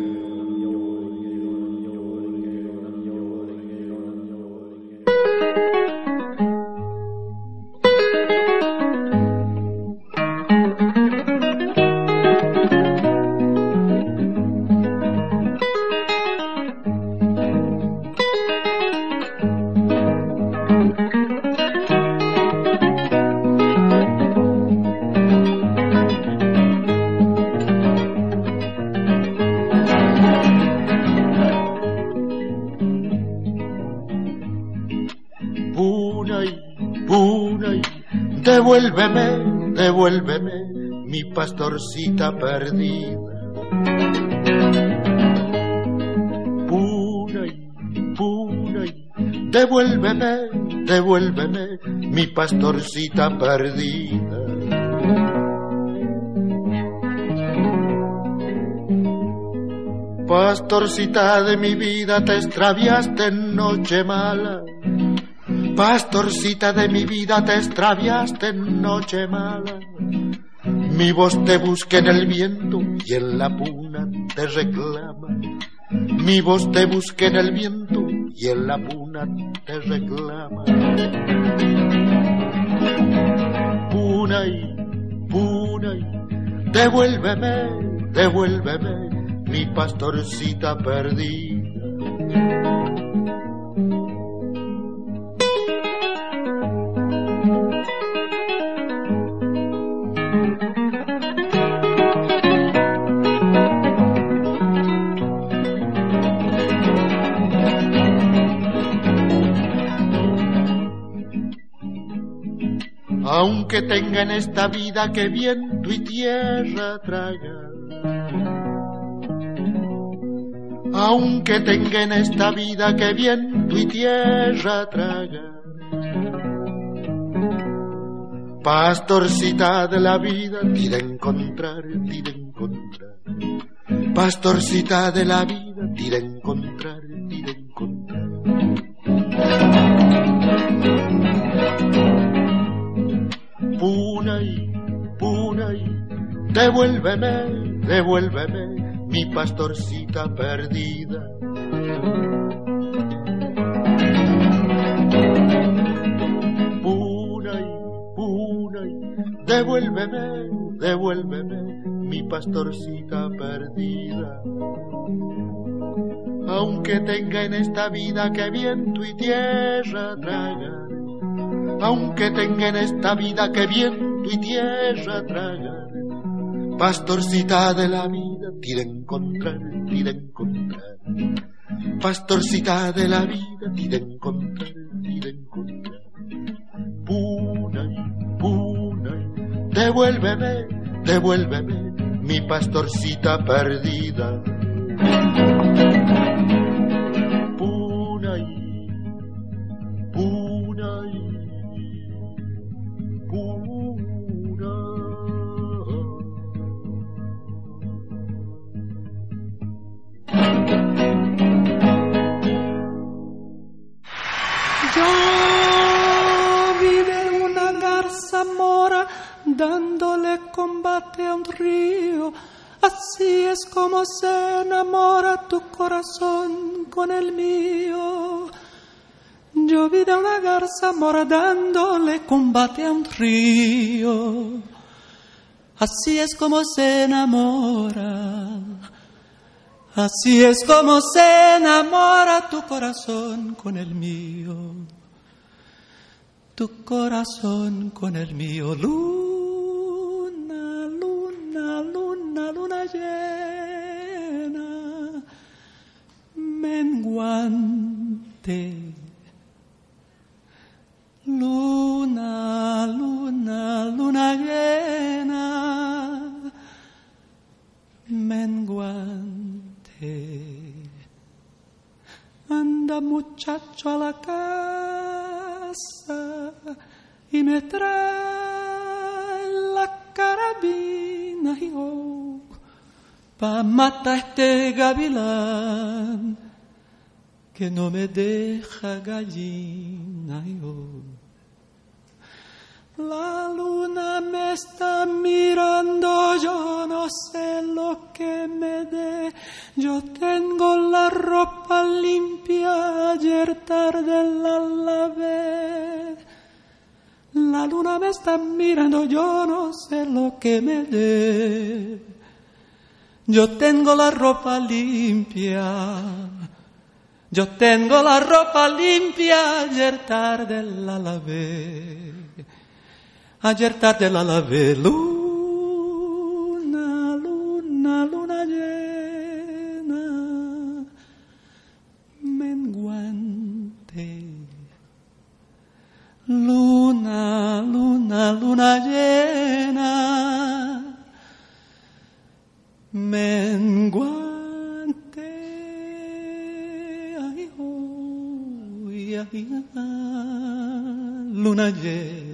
Pastorcita perdida. Pura y pura y devuélveme, devuélveme, mi pastorcita perdida. Pastorcita de mi vida, te extraviaste en noche mala. Pastorcita de mi vida, te extraviaste en noche mala. Mi voz te busca en el viento y en la puna te reclama. Mi voz te busca en el viento y en la puna te reclama. Puna y puna devuélveme, devuélveme mi pastorcita perdida. Aunque tenga en esta vida que viento y tierra traga, aunque tenga en esta vida que viento y tierra traga. Pastorcita de la vida, tira a encontrar, tira a encontrar. Pastorcita de la vida, tira a encontrar, devuélveme, devuélveme mi pastorcita perdida. Puna y, puna y, devuélveme, devuélveme mi pastorcita perdida. Aunque tenga en esta vida que viento y tierra tragar, aunque tenga en esta vida que viento y tierra tragar, pastorcita de la vida, tira encontrar, tira encontrar. Pastorcita de la vida, tira encontrar, tira encontrar. Puna puna devuélveme, devuélveme, mi pastorcita perdida. Una garza mora dándole combate a un río. Así es como se enamora tu corazón con el mío. Yo vi de una garza mora dándole combate a un río. Así es como se enamora. Así es como se enamora tu corazón con el mío. Tu corazón con el mío. Luna, luna, luna, luna llena. Menguante. Luna, luna, luna llena. Menguante. Anda muchacho a la casa y me trae la carabina y oh, pa matar este gavilán que no me deja gallina y oh. La luna me está mirando, yo no sé lo que me dé. Yo tengo la ropa limpia, ayer tarde la lavé. La luna me está mirando, yo no sé lo que me dé. Yo tengo la ropa limpia. Yo tengo la ropa limpia, ayer tarde la lavé. Ayer tarde la lavé, luna, luna, luna llena, menguante. Luna, luna, una luna llena menguante. Ay, oh, ay, ay, luna llena.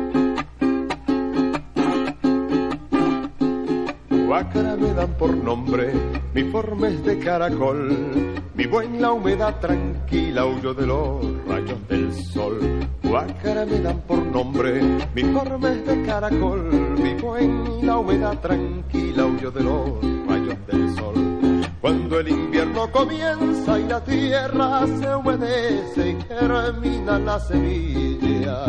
Guácara me dan por nombre, mi forma es de caracol, vivo en la humedad tranquila, huyo de los rayos del sol. Guácara me dan por nombre, mi forma es de caracol, vivo en la humedad tranquila, huyo de los rayos del sol. Cuando el invierno comienza y la tierra se humedece y germina la semilla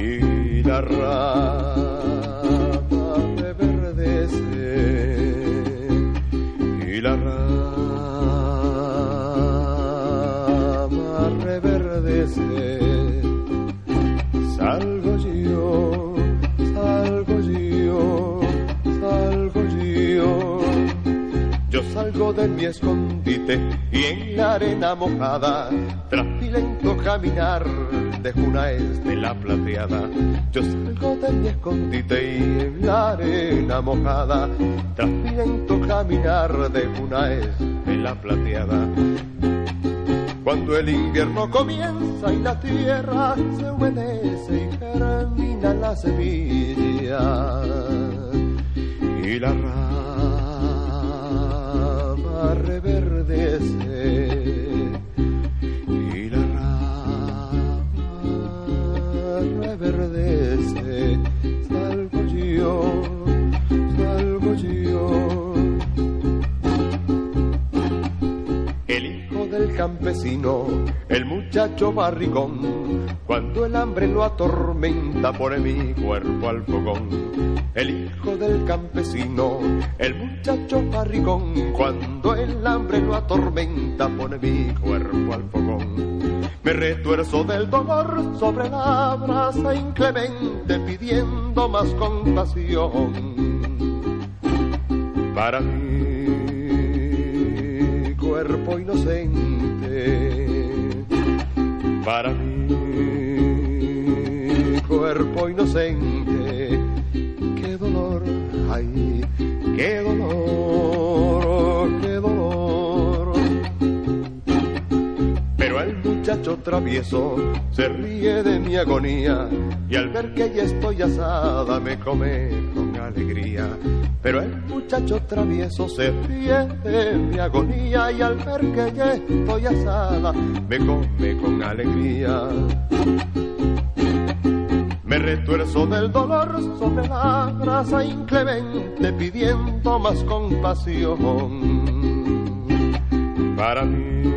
y la rama y la rama reverdece salgo salgo de mi escondite y en la arena mojada, tras mi lento caminar, dejo una es de la plateada. Yo salgo de mi escondite y en la arena mojada, tras mi lento caminar, dejo una es de la plateada. Cuando el invierno comienza y la tierra se humedece y germina la semilla y la rama reverdece. Y la rama reverdece. Salgo yo campesino el muchacho barrigón cuando el hambre lo atormenta pone mi cuerpo al fogón el hijo del campesino, el muchacho barrigón, cuando el hambre lo atormenta, pone mi cuerpo al fogón. Me retuerzo del dolor sobre la brasa inclemente, pidiendo más compasión. Para mi cuerpo inocente, para mi cuerpo inocente qué dolor, ay, qué dolor, muchacho travieso se ríe de mi agonía y al ver que ya estoy asada me come con alegría. Pero el muchacho travieso se ríe de mi agonía y al ver que ya estoy asada me come con alegría. Me retuerzo del dolor sobre la grasa inclemente pidiendo más compasión para mi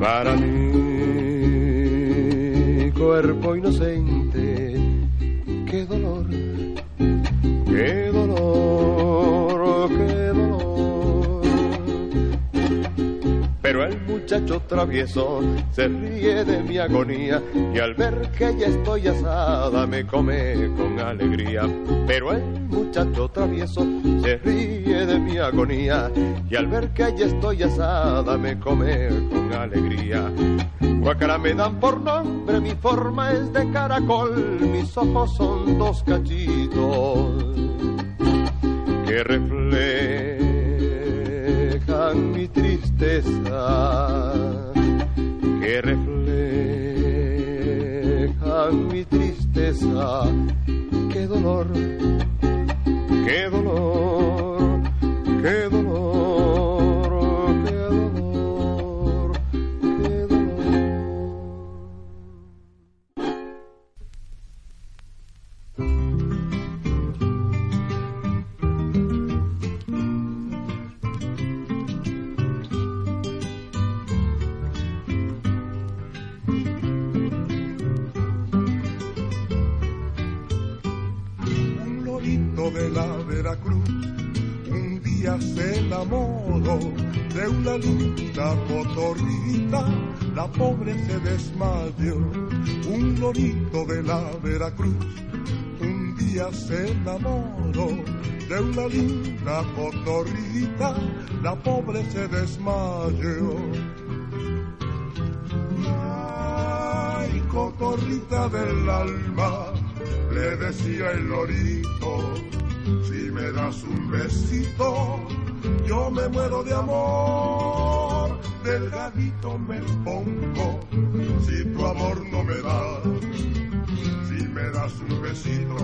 para mi cuerpo inocente. Muchacho travieso se ríe de mi agonía y al ver que ya estoy asada me come con alegría. Pero el muchacho travieso se ríe de mi agonía y al ver que ya estoy asada me come con alegría. Guacara me dan por nombre, mi forma es de caracol, mis ojos son dos cachitos que reflejan tristeza, que reflejan mi tristeza, qué dolor, qué dolor, qué dolor, De la Veracruz, un día se enamoró de una linda cotorrita, la pobre se desmayó. Ay, cotorrita del alma, le decía el lorito, si me das un besito, yo me muero de amor, delgadito me pongo, si tu amor no me das, si me das un besito,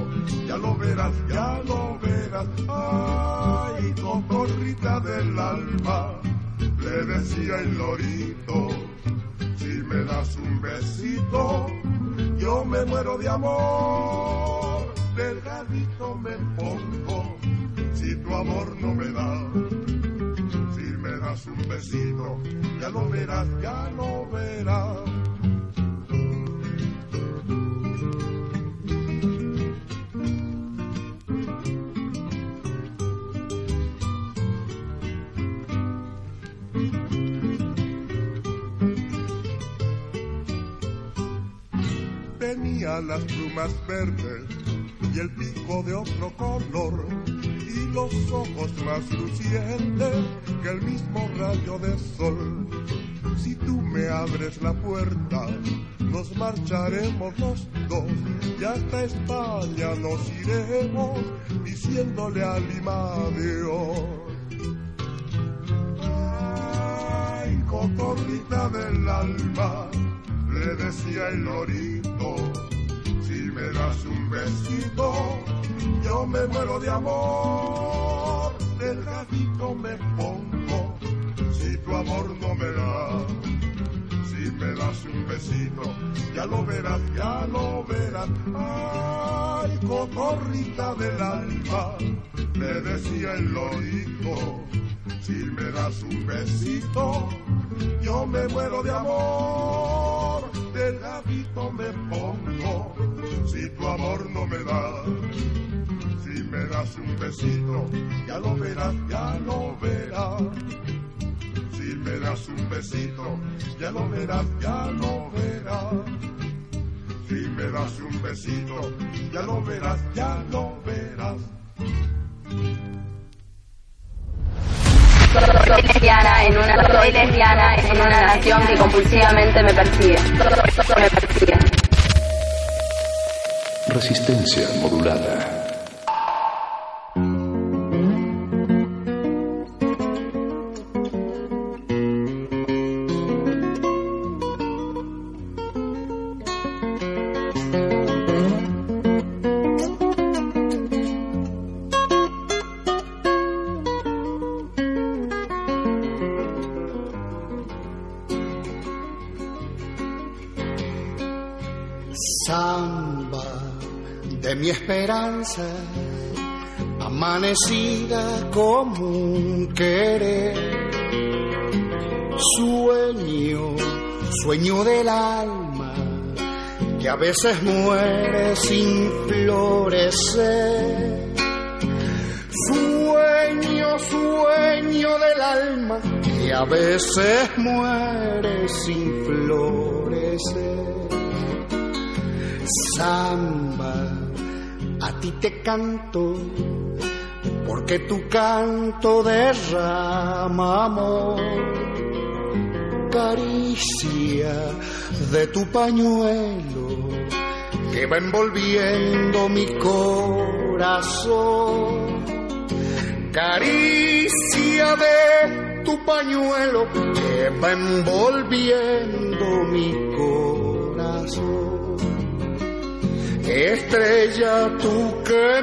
ya lo verás, ya lo verás, ay, cotorrita del alma, le decía el lorito, si me das un besito, yo me muero de amor, delgadito me pongo, tu amor no me da, si me das un besito, ya lo verás, ya lo verás. Tenía las plumas verdes y el pico de otro color y los ojos más lucientes que el mismo rayo de sol. Si tú me abres la puerta, nos marcharemos los dos y hasta España nos iremos diciéndole a Lima adiós. Ay, cotorrita del alma, le decía el si me das un besito, yo me muero de amor, delgadito me pongo, si tu amor no me da, si me das un besito, ya lo verás, ya lo verás, ay, cotorrita del alma, le decía el lorito, si me das un besito, yo me muero de amor, delgadito me pongo, si tu amor no me da, si me das un besito, ya lo verás, ya lo verás. Si me das un besito, ya lo verás, ya lo verás. Si me das un besito, ya lo verás, ya lo verás. Soy lesbiana en una, soy lesbiana en una nación que compulsivamente me persigue. Me persigue. Resistencia modulada. Como un querer. Sueño, sueño del alma, que a veces muere sin florecer. Sueño, sueño del alma, que a veces muere sin florecer. Samba, a ti te canto, porque tu canto derrama amor. Caricia de tu pañuelo que va envolviendo mi corazón. Caricia de tu pañuelo que va envolviendo mi corazón. Estrella, tú que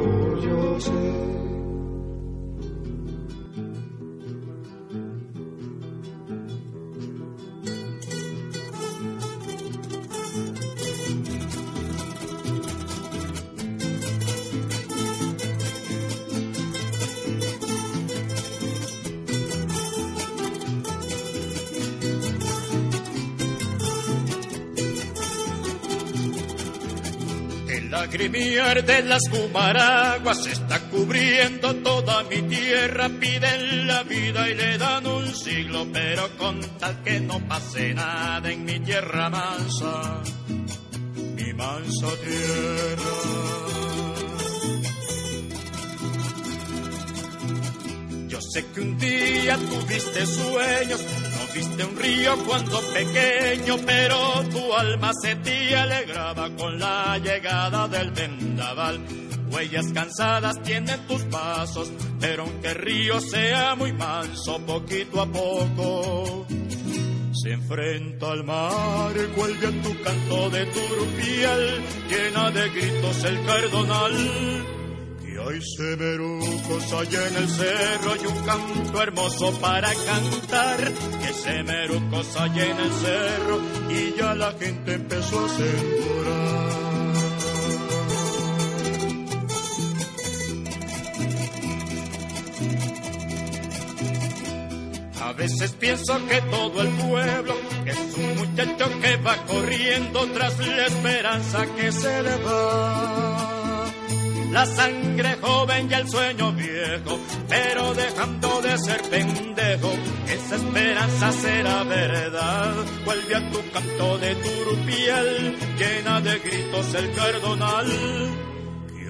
El lagrimiar de las humaraguas está cubriendo toda mi tierra. Piden la vida y le dan un siglo, pero con tal que no pase nada en mi tierra mansa, mi mansa tierra. Yo sé que un día tuviste sueños, no viste un río cuando pequeño, pero tu alma se te alegraba con la llegada del vendaval. Huellas cansadas tienen tus pasos, pero aunque el río sea muy manso, poquito a poco se enfrenta al mar, vuelve a tu canto de turupial, llena de gritos el cardonal. Hay semerucos allá en el cerro y un canto hermoso para cantar. Que semerucos allá en el cerro y ya la gente empezó a sembrar. A veces pienso que todo el pueblo es un muchacho que va corriendo tras la esperanza que se le va. La sangre joven y el sueño viejo, pero dejando de ser pendejo, esa esperanza será verdad. Vuelve a tu canto de turupiel, llena de gritos el cardonal.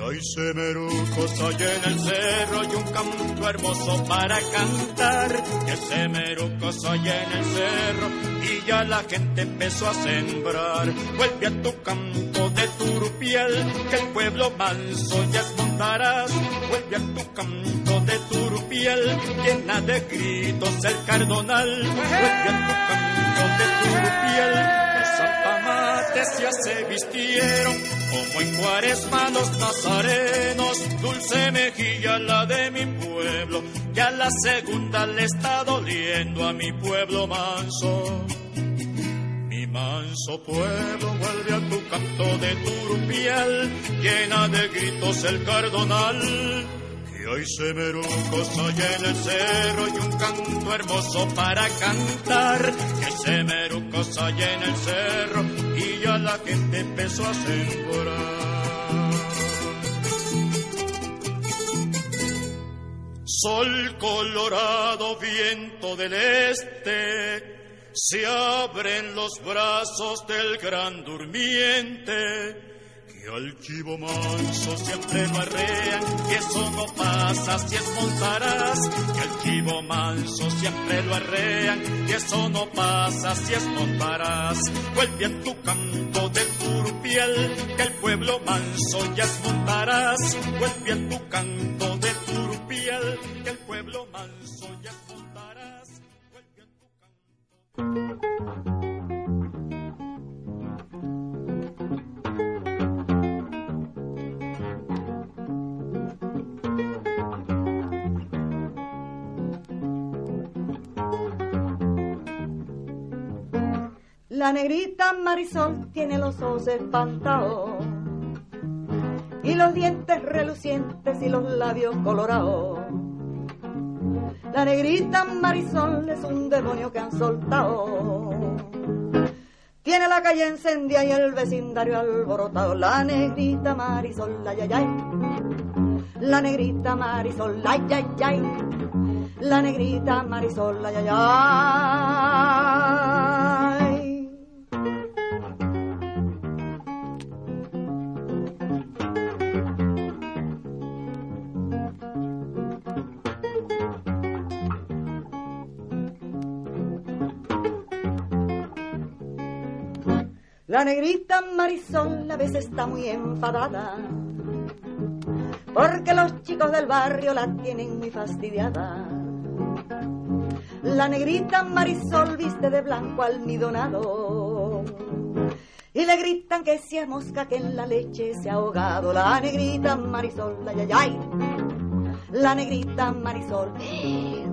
Y hay semerucos allá en el cerro y un canto hermoso para cantar. Que semerucos allá en el cerro y ya la gente empezó a sembrar. Vuelve a tu canto de turupiel, que el pueblo manso ya escondarás. Vuelve a tu canto de turupiel, llena de gritos el cardonal. Vuelve a tu canto de turupiel. Zapamates ya se vistieron como en cuaresma los nazarenos, dulce mejilla la de mi pueblo, ya la segunda le está doliendo a mi pueblo manso. Mi manso pueblo vuelve a tu canto de turupiel, llena de gritos el cardonal. Y hay semerucos allá en el cerro y un canto hermoso para cantar. Que semerucos allá en el cerro y ya la gente empezó a sembrar. Sol colorado, viento del este, se abren los brazos del gran durmiente Que al chivo manso siempre lo arrean, y eso no pasa si es montarás. Que al chivo manso siempre lo arrean, y eso no pasa si es montarás. Vuelve a tu canto de turupiel, que el pueblo manso ya es montarás. Vuelve a tu canto de turupiel, que el pueblo manso ya es montarás. Vuelve a tu La negrita Marisol tiene los ojos espantados y los dientes relucientes y los labios colorados. La negrita Marisol es un demonio que han soltado. Tiene la calle encendida y el vecindario alborotado. La negrita Marisol, ay, ay, ay. La negrita Marisol, ay, ay, ay. La negrita Marisol, ay, ay, ay. La negrita Marisol a veces está muy enfadada porque los chicos del barrio la tienen muy fastidiada. La negrita Marisol viste de blanco almidonado y le gritan que si es mosca que en la leche se ha ahogado. La negrita Marisol, ay, ay, ay. La negrita Marisol,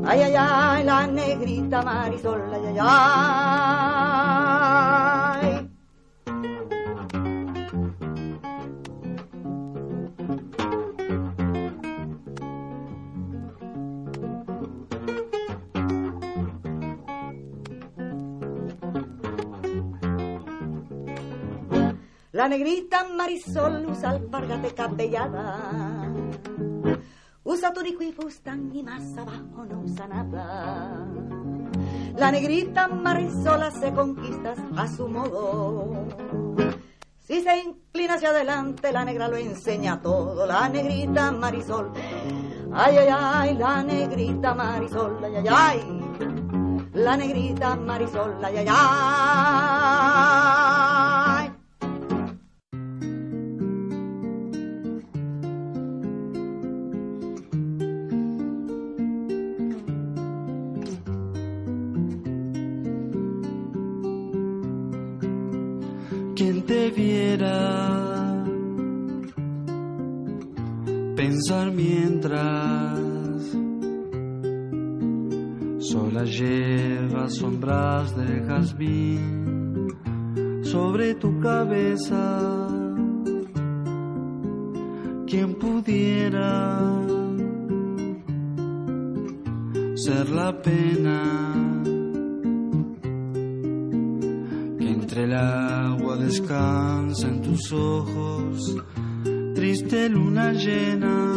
ay, ay, ay. La negrita Marisol, ay, ay, ay. La negrita Marisol usa alpargate cabellada. Usa turico y fustán y más abajo no usa nada. La negrita Marisol hace conquistas a su modo. Si se inclina hacia adelante, la negra lo enseña todo. La negrita Marisol. Ay, ay, ay, la negrita Marisol. Ay, ay, ay. La negrita Marisol. Ay, ay, ay. Mientras sola lleva sombras de jazmín sobre tu cabeza. Quien pudiera ser la pena que entre el agua descansa en tus ojos, triste luna llena.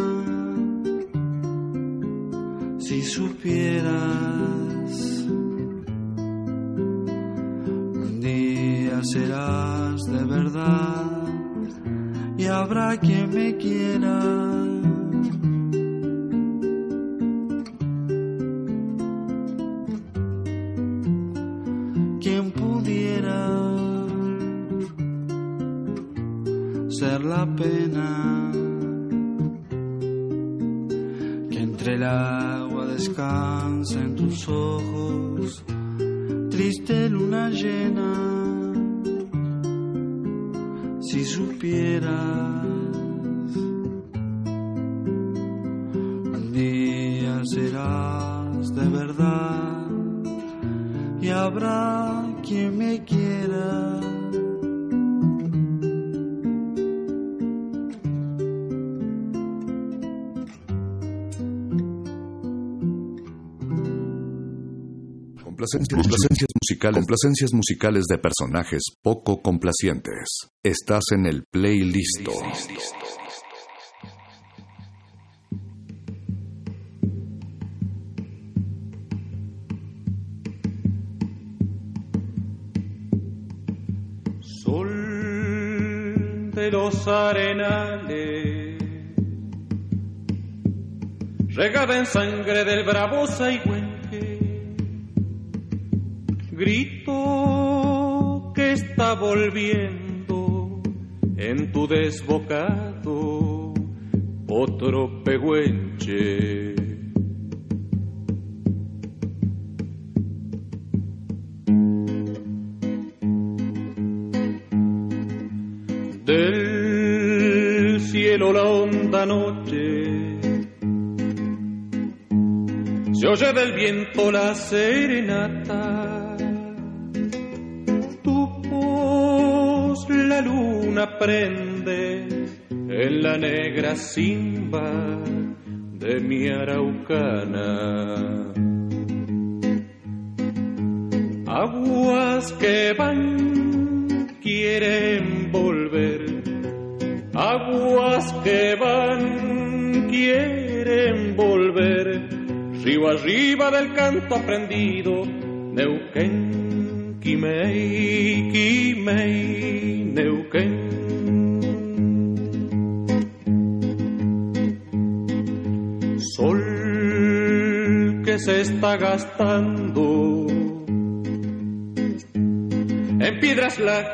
Si supieras, un día serás de verdad y habrá quien me quiera. La pena que entre el agua descansa en tus ojos, triste luna llena, si supieras. Complacencias, complacencias musicales, complacencias musicales de personajes poco complacientes. Estás en el playlist. Sol de los arenales, regada en sangre del bravo saigüenque, grito que está volviendo en tu desbocado otro pehuenche. Del cielo la honda noche se oye del viento la serenata. Luna prende en la negra simba de mi araucana. Aguas que van quieren volver, aguas que van quieren volver, río arriba del canto aprendido, Neuquén,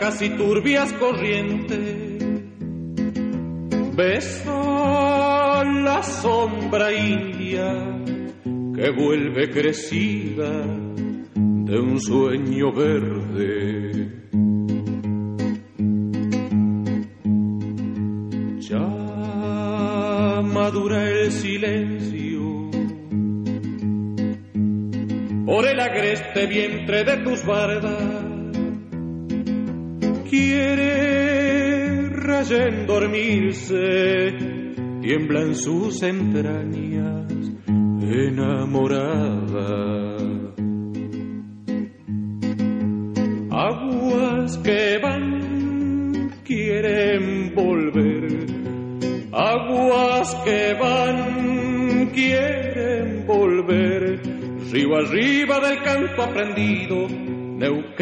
y turbias corrientes. Besa la sombra india que vuelve crecida de un sueño verde. Ya madura el silencio por el agreste vientre de tus bardas dormirse, tiembla en sus entrañas enamorada. Aguas que van quieren volver, aguas que van quieren volver, río arriba del canto aprendido, Neuquén,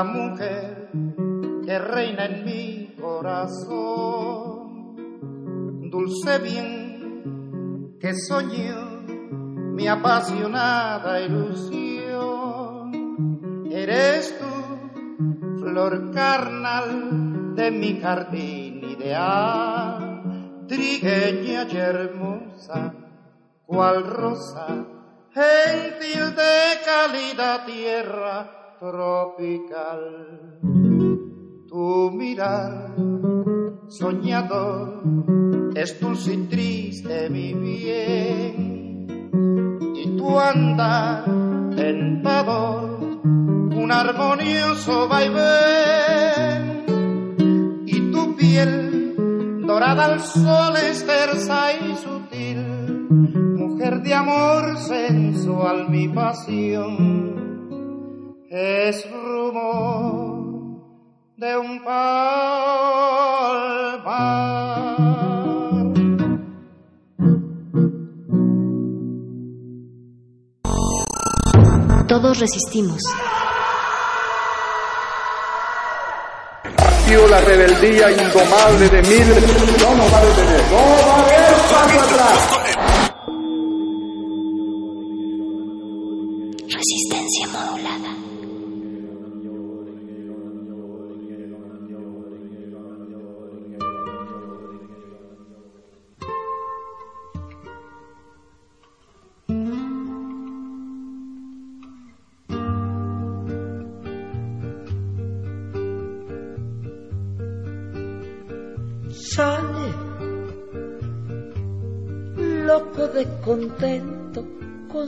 la mujer que reina en mi corazón. Dulce bien que soñó mi apasionada ilusión. Eres tú flor carnal de mi jardín ideal, trigueña y hermosa, cual rosa, gentil de cálida tierra tropical. Tu mirar soñador es dulce y triste mi bien, y tu andar tentador un armonioso vaivén. Y tu piel dorada al sol es tersa y sutil, mujer de amor sensual mi pasión, es rumor de un palmar. Todos resistimos. La rebeldía indomable de mil no nos va a detener. No va a haber paso atrás.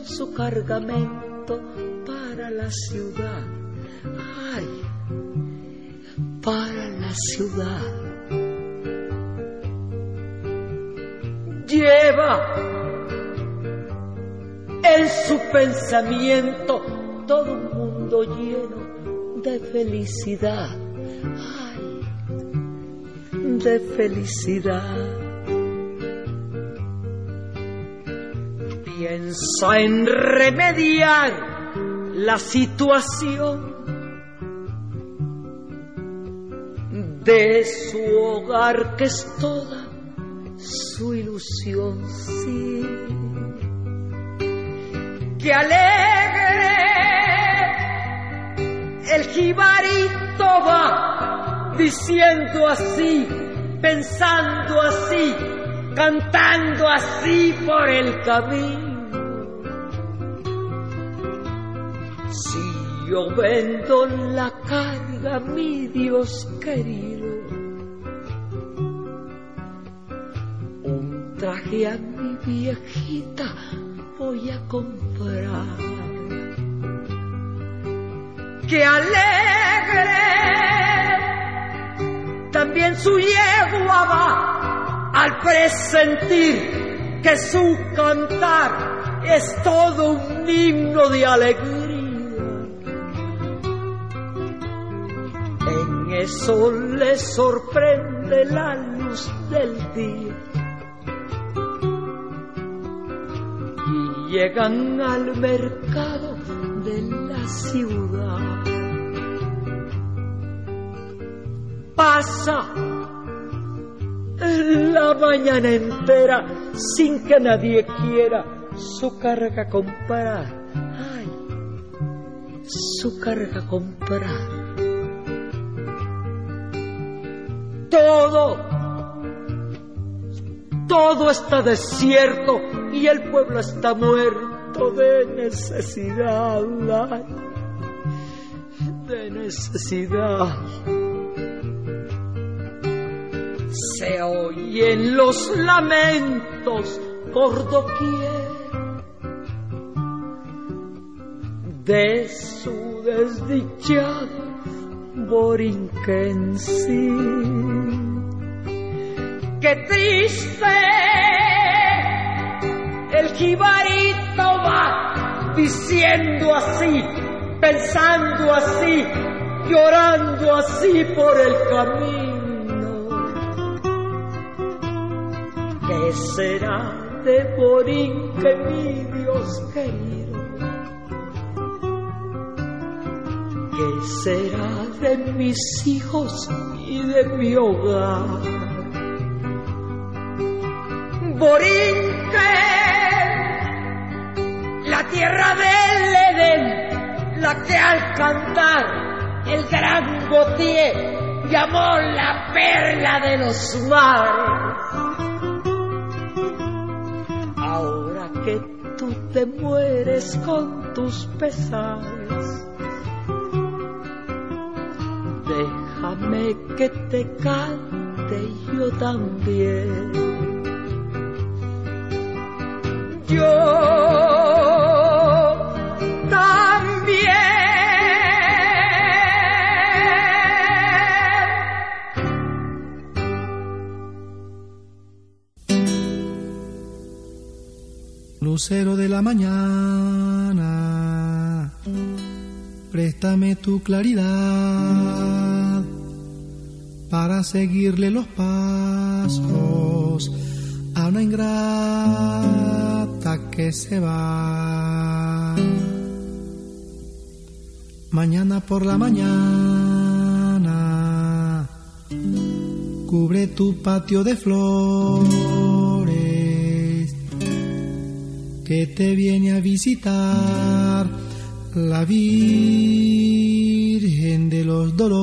Su cargamento para la ciudad. Ay, para la ciudad. Lleva en su pensamiento todo un mundo lleno de felicidad. Ay, de felicidad. Piensa en remediar la situación de su hogar que es toda su ilusión, sí. Que alegre el jibarito va diciendo así, pensando así, cantando así por el camino. Si yo vendo la carga, mi Dios querido, un traje a mi viejita voy a comprar. Que alegre también su yegua va al presentir que su cantar es todo un himno de alegría. En eso le sorprende la luz del día. Y llegan al mercado de la ciudad. Pasa la mañana entera sin que nadie quiera su carga comprar. Ay, su carga comprar. Todo, todo está desierto y el pueblo está muerto de necesidad. De necesidad. Se oyen los lamentos por doquier de su desdichado Borinquense. Qué triste el jibarito va diciendo así, pensando así, llorando así por el camino. ¿Qué será de Borinque, mi Dios querido? ¿Qué será de mis hijos y de mi hogar? Borinque, la tierra del Edén, la que al cantar el gran Gautier llamó la perla de los mares. Ahora que tú te mueres con tus pesares, déjame que te cante yo también. Yo también. Lucero de la mañana, Préstame tu claridad para seguirle los pasos a una ingrata que se va. Mañana por la mañana cubre tu patio de flores que te viene a visitar la Virgen de los Dolores.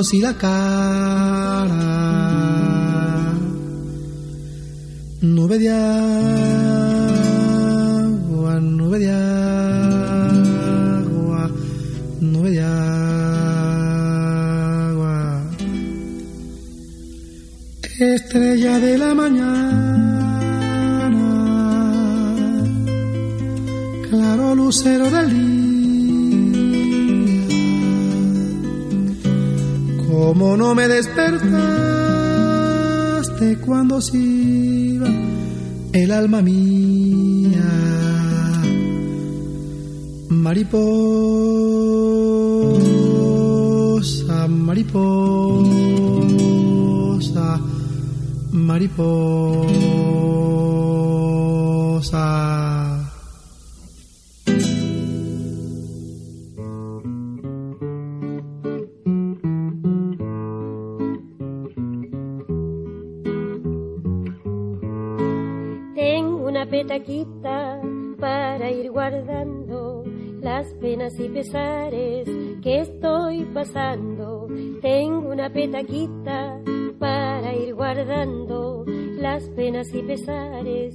y la cara. Nube de agua, nube de agua, nube de agua. Estrella de la mañana, claro lucero del día. Como no me despertaste cuando se el alma mía, mariposa, mariposa, mariposa. petaquita para ir guardando las penas y pesares